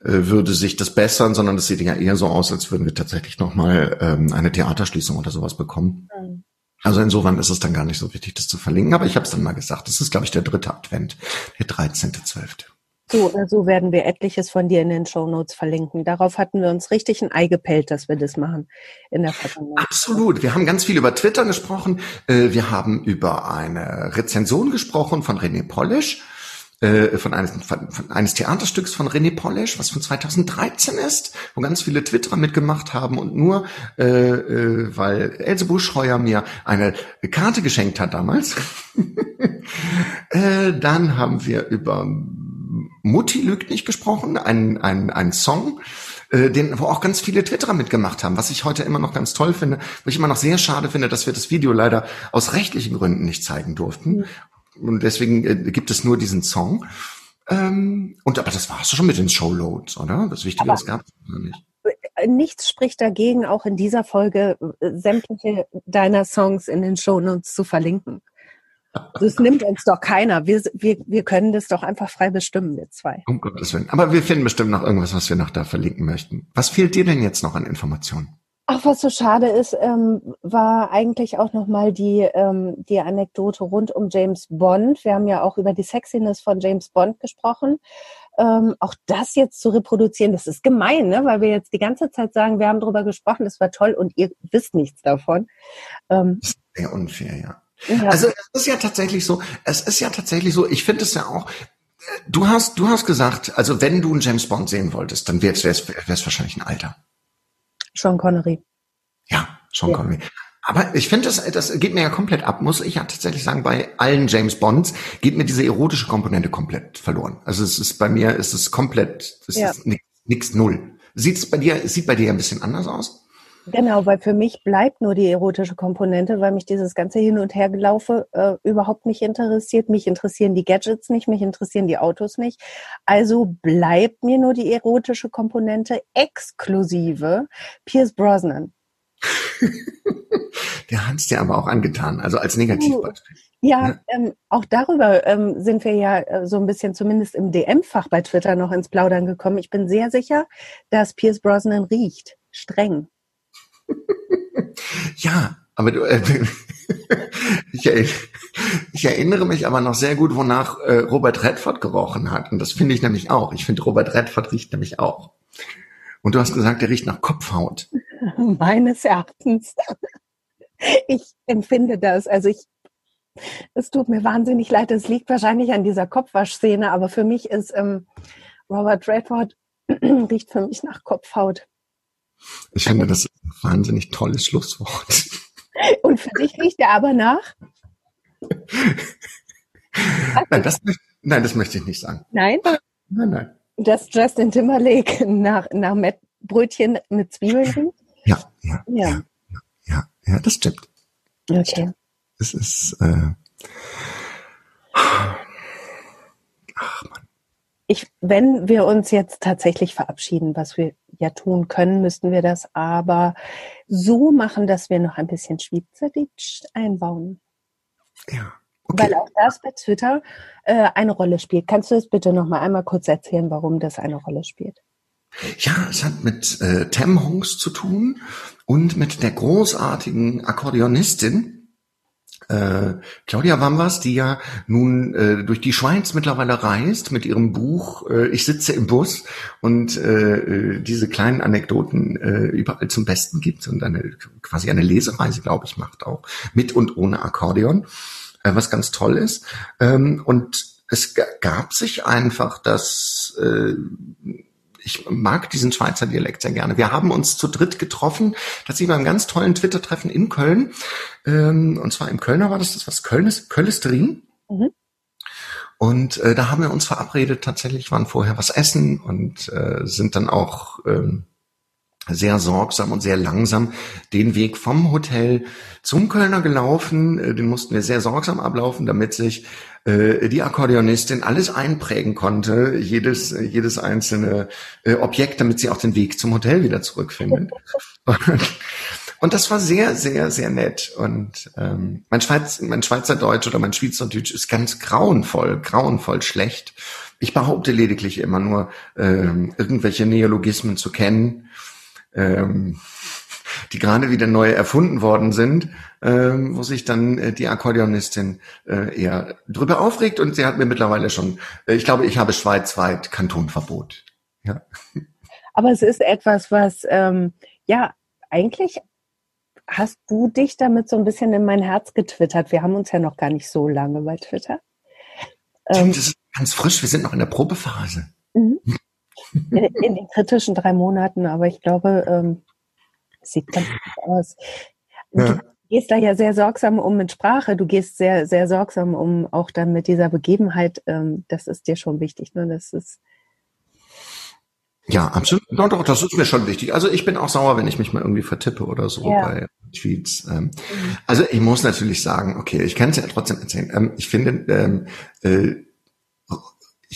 würde sich das bessern, sondern es sieht ja eher so aus, als würden wir tatsächlich nochmal ähm, eine Theaterschließung oder sowas bekommen. Mhm. Also insofern ist es dann gar nicht so wichtig, das zu verlinken. Aber ich habe es dann mal gesagt. Das ist, glaube ich, der dritte Advent, der 13.12. So oder so werden wir etliches von dir in den Show Notes verlinken. Darauf hatten wir uns richtig ein Ei gepellt, dass wir das machen in der Vergangenheit. Absolut. Wir haben ganz viel über Twitter gesprochen. Äh, wir haben über eine Rezension gesprochen von René Polish, äh, von eines, von, eines Theaterstücks von René Polish, was von 2013 ist, wo ganz viele Twitterer mitgemacht haben und nur, äh, weil Else Buschheuer mir eine Karte geschenkt hat damals. dann haben wir über Mutti lügt nicht gesprochen, ein, ein, ein Song, äh, den, wo auch ganz viele Twitterer mitgemacht haben, was ich heute immer noch ganz toll finde, wo ich immer noch sehr schade finde, dass wir das Video leider aus rechtlichen Gründen nicht zeigen durften. Und deswegen äh, gibt es nur diesen Song. Ähm, und aber das war's schon mit den Showloads, oder? Das Wichtige, das gab es nicht äh, nichts spricht dagegen, auch in dieser Folge äh, sämtliche deiner Songs in den Shownotes zu verlinken. Das nimmt uns doch keiner. Wir, wir, wir können das doch einfach frei bestimmen, wir zwei. Um Gottes Willen. Aber wir finden bestimmt noch irgendwas, was wir noch da verlinken möchten. Was fehlt dir denn jetzt noch an Informationen? Ach, was so schade ist, ähm, war eigentlich auch nochmal die, ähm, die Anekdote rund um James Bond. Wir haben ja auch über die Sexiness von James Bond gesprochen. Ähm, auch das jetzt zu reproduzieren, das ist gemein, ne? weil wir jetzt die ganze Zeit sagen, wir haben darüber gesprochen, das war toll und ihr wisst nichts davon. Ähm, das ist sehr unfair, ja. Ja. Also es ist ja tatsächlich so, es ist ja tatsächlich so, ich finde es ja auch, du hast, du hast gesagt, also wenn du einen James Bond sehen wolltest, dann wäre es wahrscheinlich ein Alter. Sean Connery. Ja, Sean ja. Connery. Aber ich finde, das, das geht mir ja komplett ab, muss ich ja tatsächlich sagen, bei allen James Bonds geht mir diese erotische Komponente komplett verloren. Also es ist bei mir, ist es komplett, es ja. ist nix, null. Sieht es bei dir, sieht bei dir ein bisschen anders aus? Genau, weil für mich bleibt nur die erotische Komponente, weil mich dieses ganze Hin- und Hergelaufe äh, überhaupt nicht interessiert. Mich interessieren die Gadgets nicht, mich interessieren die Autos nicht. Also bleibt mir nur die erotische Komponente exklusive Pierce Brosnan. Der hat's dir aber auch angetan, also als Negativbeispiel. Ja, ja. Ähm, auch darüber ähm, sind wir ja äh, so ein bisschen zumindest im DM-Fach bei Twitter noch ins Plaudern gekommen. Ich bin sehr sicher, dass Pierce Brosnan riecht. Streng. ja, aber du, äh, ich, ich, erinnere mich aber noch sehr gut, wonach äh, Robert Redford gerochen hat. Und das finde ich nämlich auch. Ich finde, Robert Redford riecht nämlich auch. Und du hast gesagt, er riecht nach Kopfhaut. Meines Erachtens. Ich empfinde das. Also ich, es tut mir wahnsinnig leid. Es liegt wahrscheinlich an dieser Kopfwaschszene, aber für mich ist ähm, Robert Redford riecht für mich nach Kopfhaut. Ich finde, das ist ein wahnsinnig tolles Schlusswort. Und für dich riecht er aber nach? nein, das, nein, das möchte ich nicht sagen. Nein? Nein, nein. Dass Justin Timberlake nach, nach Mettbrötchen mit Zwiebeln riecht? Ja, ja, ja, ja, ja, ja, das stimmt. Okay. Es ist, äh, ach man. Ich, wenn wir uns jetzt tatsächlich verabschieden, was wir ja tun können, müssten wir das aber so machen, dass wir noch ein bisschen Schweizerdeutsch einbauen. Ja. Okay. Weil auch das bei Twitter äh, eine Rolle spielt. Kannst du das bitte noch mal einmal kurz erzählen, warum das eine Rolle spielt? Ja, es hat mit äh, Tem Hongs zu tun und mit der großartigen Akkordeonistin äh, Claudia Wambers, die ja nun äh, durch die Schweiz mittlerweile reist mit ihrem Buch äh, Ich sitze im Bus und äh, äh, diese kleinen Anekdoten äh, überall zum Besten gibt und eine quasi eine Lesereise, glaube ich, macht auch mit und ohne Akkordeon, äh, was ganz toll ist. Ähm, und es gab sich einfach das äh, ich mag diesen Schweizer Dialekt sehr gerne. Wir haben uns zu dritt getroffen, das sie beim ganz tollen Twitter-Treffen in Köln. Ähm, und zwar im Kölner war das das was Köln ist, Köllisterin. Mhm. Und äh, da haben wir uns verabredet, tatsächlich waren vorher was essen und äh, sind dann auch ähm, sehr sorgsam und sehr langsam den Weg vom Hotel zum Kölner gelaufen. Äh, den mussten wir sehr sorgsam ablaufen, damit sich äh, die Akkordeonistin alles einprägen konnte, jedes, jedes einzelne äh, Objekt, damit sie auch den Weg zum Hotel wieder zurückfindet. Und das war sehr, sehr, sehr nett. Und ähm, mein, Schweiz, mein Schweizerdeutsch oder mein Schweizerdeutsch ist ganz grauenvoll, grauenvoll schlecht. Ich behaupte lediglich immer nur, ähm, irgendwelche Neologismen zu kennen, ähm, die gerade wieder neu erfunden worden sind, ähm, wo sich dann äh, die Akkordeonistin äh, eher drüber aufregt. Und sie hat mir mittlerweile schon, äh, ich glaube, ich habe schweizweit Kantonverbot. Ja. Aber es ist etwas, was ähm, ja eigentlich hast du dich damit so ein bisschen in mein Herz getwittert? Wir haben uns ja noch gar nicht so lange bei Twitter. Ähm, das ist ganz frisch, wir sind noch in der Probephase. Mhm. In, in, den kritischen drei Monaten, aber ich glaube, ähm, sieht ganz gut aus. Ja. Du gehst da ja sehr sorgsam um mit Sprache, du gehst sehr, sehr sorgsam um auch dann mit dieser Begebenheit, ähm, das ist dir schon wichtig, ne? Das ist ja, absolut. Doch, doch, das ist mir schon wichtig. Also ich bin auch sauer, wenn ich mich mal irgendwie vertippe oder so ja. bei Tweets. Ähm, mhm. Also ich muss natürlich sagen, okay, ich kann es ja trotzdem erzählen. Ähm, ich finde, äh,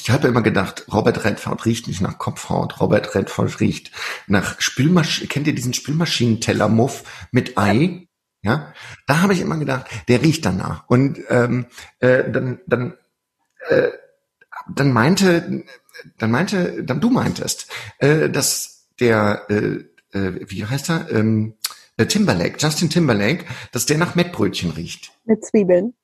ich habe immer gedacht, Robert Redford riecht nicht nach Kopfhaut. Robert Redford riecht nach Spülmaschinen. Kennt ihr diesen Spülmaschinenteller-Muff mit Ei? Ja, da habe ich immer gedacht, der riecht danach. Und ähm, äh, dann, dann, äh, dann meinte dann meinte, dann du meintest, äh, dass der, äh, äh, wie heißt er, ähm, äh, Timberlake, Justin Timberlake, dass der nach Mettbrötchen riecht. Mit Zwiebeln.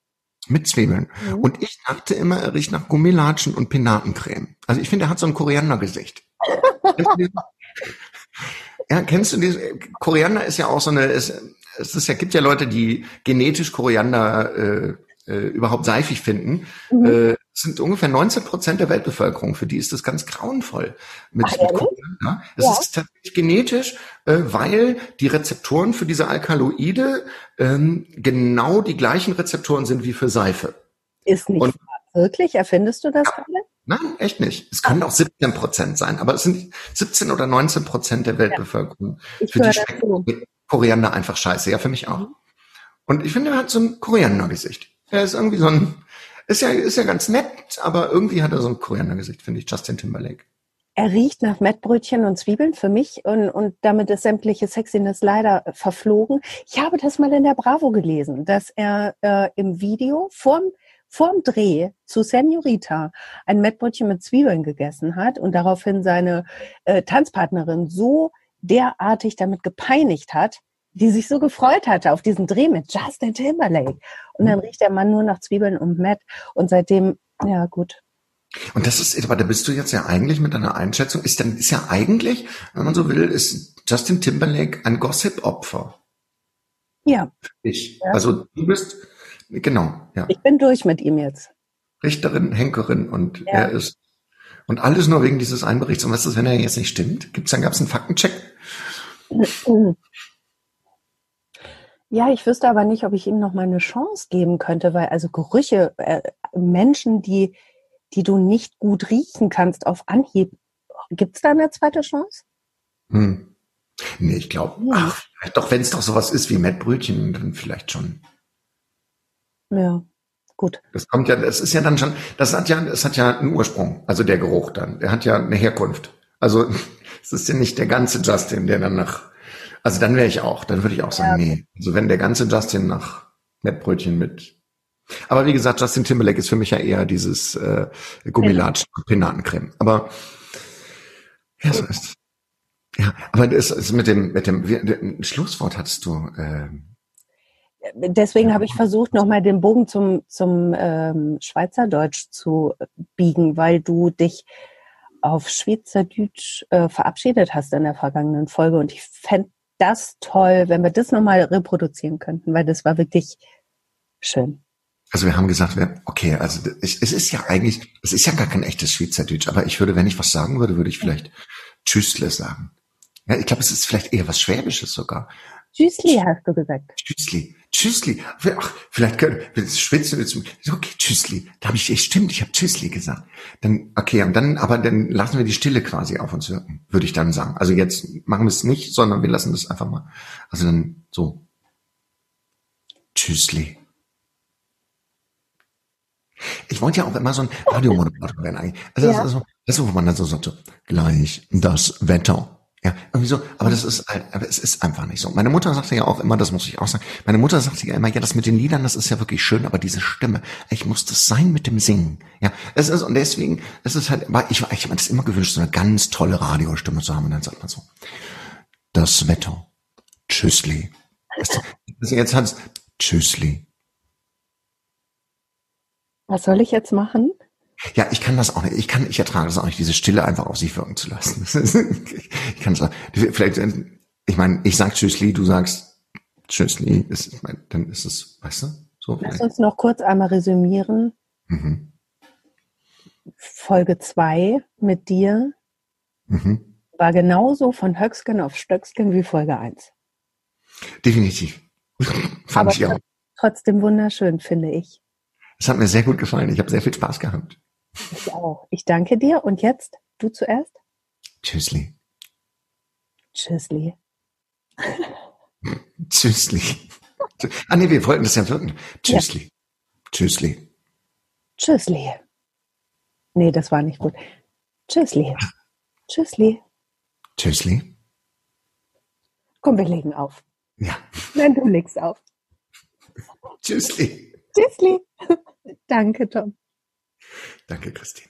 Mit Zwiebeln. Mhm. Und ich dachte immer, er riecht nach Gummilatschen und Pinatencreme. Also ich finde, er hat so ein Koriandergesicht. ja, kennst du diese, Koriander ist ja auch so eine, es, es ist ja, gibt ja Leute, die genetisch Koriander äh, äh, überhaupt seifig finden. Mhm. Äh, sind ungefähr 19 Prozent der Weltbevölkerung. Für die ist das ganz grauenvoll. Mit, Ach, mit ja? Das ja. ist tatsächlich genetisch, äh, weil die Rezeptoren für diese Alkaloide ähm, genau die gleichen Rezeptoren sind wie für Seife. Ist nicht Und, wirklich? Erfindest du das ja. gerade? Nein, echt nicht. Es können auch 17 Prozent sein, aber es sind 17 oder 19 Prozent der Weltbevölkerung. Ja. Für die schmeckt Koriander einfach scheiße. Ja, für mich auch. Mhm. Und ich finde, er hat so ein Koriander-Gesicht. Er ist irgendwie so ein ist ja, ist ja ganz nett, aber irgendwie hat er so ein Koriandergesicht, finde ich, Justin Timberlake. Er riecht nach Mettbrötchen und Zwiebeln für mich und, und damit ist sämtliche Sexiness leider verflogen. Ich habe das mal in der Bravo gelesen, dass er äh, im Video vorm, vorm Dreh zu Senorita ein Mettbrötchen mit Zwiebeln gegessen hat und daraufhin seine äh, Tanzpartnerin so derartig damit gepeinigt hat, die sich so gefreut hatte auf diesen Dreh mit Justin Timberlake. Und dann riecht der Mann nur nach Zwiebeln und Matt. Und seitdem, ja gut. Und das ist, aber da bist du jetzt ja eigentlich mit deiner Einschätzung, ist dann, ist ja eigentlich, wenn man so will, ist Justin Timberlake ein Gossip-Opfer. Ja. Ich. Ja. Also du bist, genau, ja. Ich bin durch mit ihm jetzt. Richterin, Henkerin und ja. er ist, und alles nur wegen dieses Einberichts. Und was ist, wenn er jetzt nicht stimmt? Gibt's dann, gab's einen Faktencheck? Ja, ich wüsste aber nicht, ob ich ihm noch mal eine Chance geben könnte, weil also Gerüche, äh, Menschen, die, die du nicht gut riechen kannst auf Anhieb, gibt es da eine zweite Chance? Hm. Nee, ich glaube, ja. doch, wenn es doch sowas ist wie Mettbrötchen, dann vielleicht schon. Ja, gut. Das kommt ja, das ist ja dann schon, das hat ja, es hat ja einen Ursprung, also der Geruch dann, der hat ja eine Herkunft. Also es ist ja nicht der ganze Justin, der dann nach also dann wäre ich auch, dann würde ich auch sagen, ja. nee. Also wenn der ganze Justin nach Mettbrötchen mit. Aber wie gesagt, Justin Timberlake ist für mich ja eher dieses äh, Gummilatsch, Pinatencreme. Aber ja, so ist Ja, aber das ist mit dem, mit dem, wie, Schlusswort hattest du. Äh, Deswegen habe ich versucht, nochmal den Bogen zum, zum ähm, Schweizerdeutsch zu biegen, weil du dich auf Schweizerdeutsch äh, verabschiedet hast in der vergangenen Folge. Und ich fände das toll, wenn wir das nochmal reproduzieren könnten, weil das war wirklich schön. Also wir haben gesagt, okay, also es, es ist ja eigentlich, es ist ja gar kein echtes Schweizerdeutsch, aber ich würde, wenn ich was sagen würde, würde ich vielleicht Tschüssle sagen. Ja, ich glaube, es ist vielleicht eher was Schwäbisches sogar. Tschüssli hast du gesagt. Tschüssli. Tschüssli. Ach, vielleicht können, schwitzt du jetzt. Okay, Tschüssli. Da habe ich, stimmt, ich habe Tschüssli gesagt. Dann, okay, und dann, aber dann lassen wir die Stille quasi auf uns wirken, würde ich dann sagen. Also jetzt machen wir es nicht, sondern wir lassen das einfach mal. Also dann so. Tschüssli. Ich wollte ja auch immer so ein Radiomoderator werden eigentlich. Also ja. das, ist so, das ist, wo man dann so sagt, so, gleich das Wetter. Ja, irgendwie so, aber das ist halt, aber es ist einfach nicht so. Meine Mutter sagte ja auch immer, das muss ich auch sagen, meine Mutter sagte ja immer, ja, das mit den Liedern, das ist ja wirklich schön, aber diese Stimme, ich muss das sein mit dem Singen. Ja, es ist, und deswegen, es ist halt, ich, ich habe mir das immer gewünscht, so eine ganz tolle Radiostimme zu haben, und dann sagt man so, das Wetter, tschüssli. Also jetzt hat's, tschüssli. Was soll ich jetzt machen? Ja, ich kann das auch nicht. Ich kann, ich ertrage das auch nicht, diese Stille einfach auf sich wirken zu lassen. ich kann es auch. Vielleicht, ich meine, ich sag Tschüssli, du sagst Tschüssli. Ist, mein, dann ist es, weißt du? So Lass uns noch kurz einmal resümieren. Mhm. Folge zwei mit dir mhm. war genauso von Höcksken auf Stöcksken wie Folge eins. Definitiv. Fand Aber ich auch. trotzdem wunderschön, finde ich. Es hat mir sehr gut gefallen. Ich habe sehr viel Spaß gehabt. Ich auch. Ich danke dir. Und jetzt du zuerst? Tschüssli. Tschüssli. Tschüssli. Ah nee, wir wollten das ja wirken. Tschüssli. Ja. Tschüssli. Tschüssli. Nee, das war nicht gut. Tschüssli. Tschüssli. Tschüssli. Komm, wir legen auf. Ja. Nein, du legst auf. Tschüssli. Tschüssli. Danke, Tom. Danke, Christine.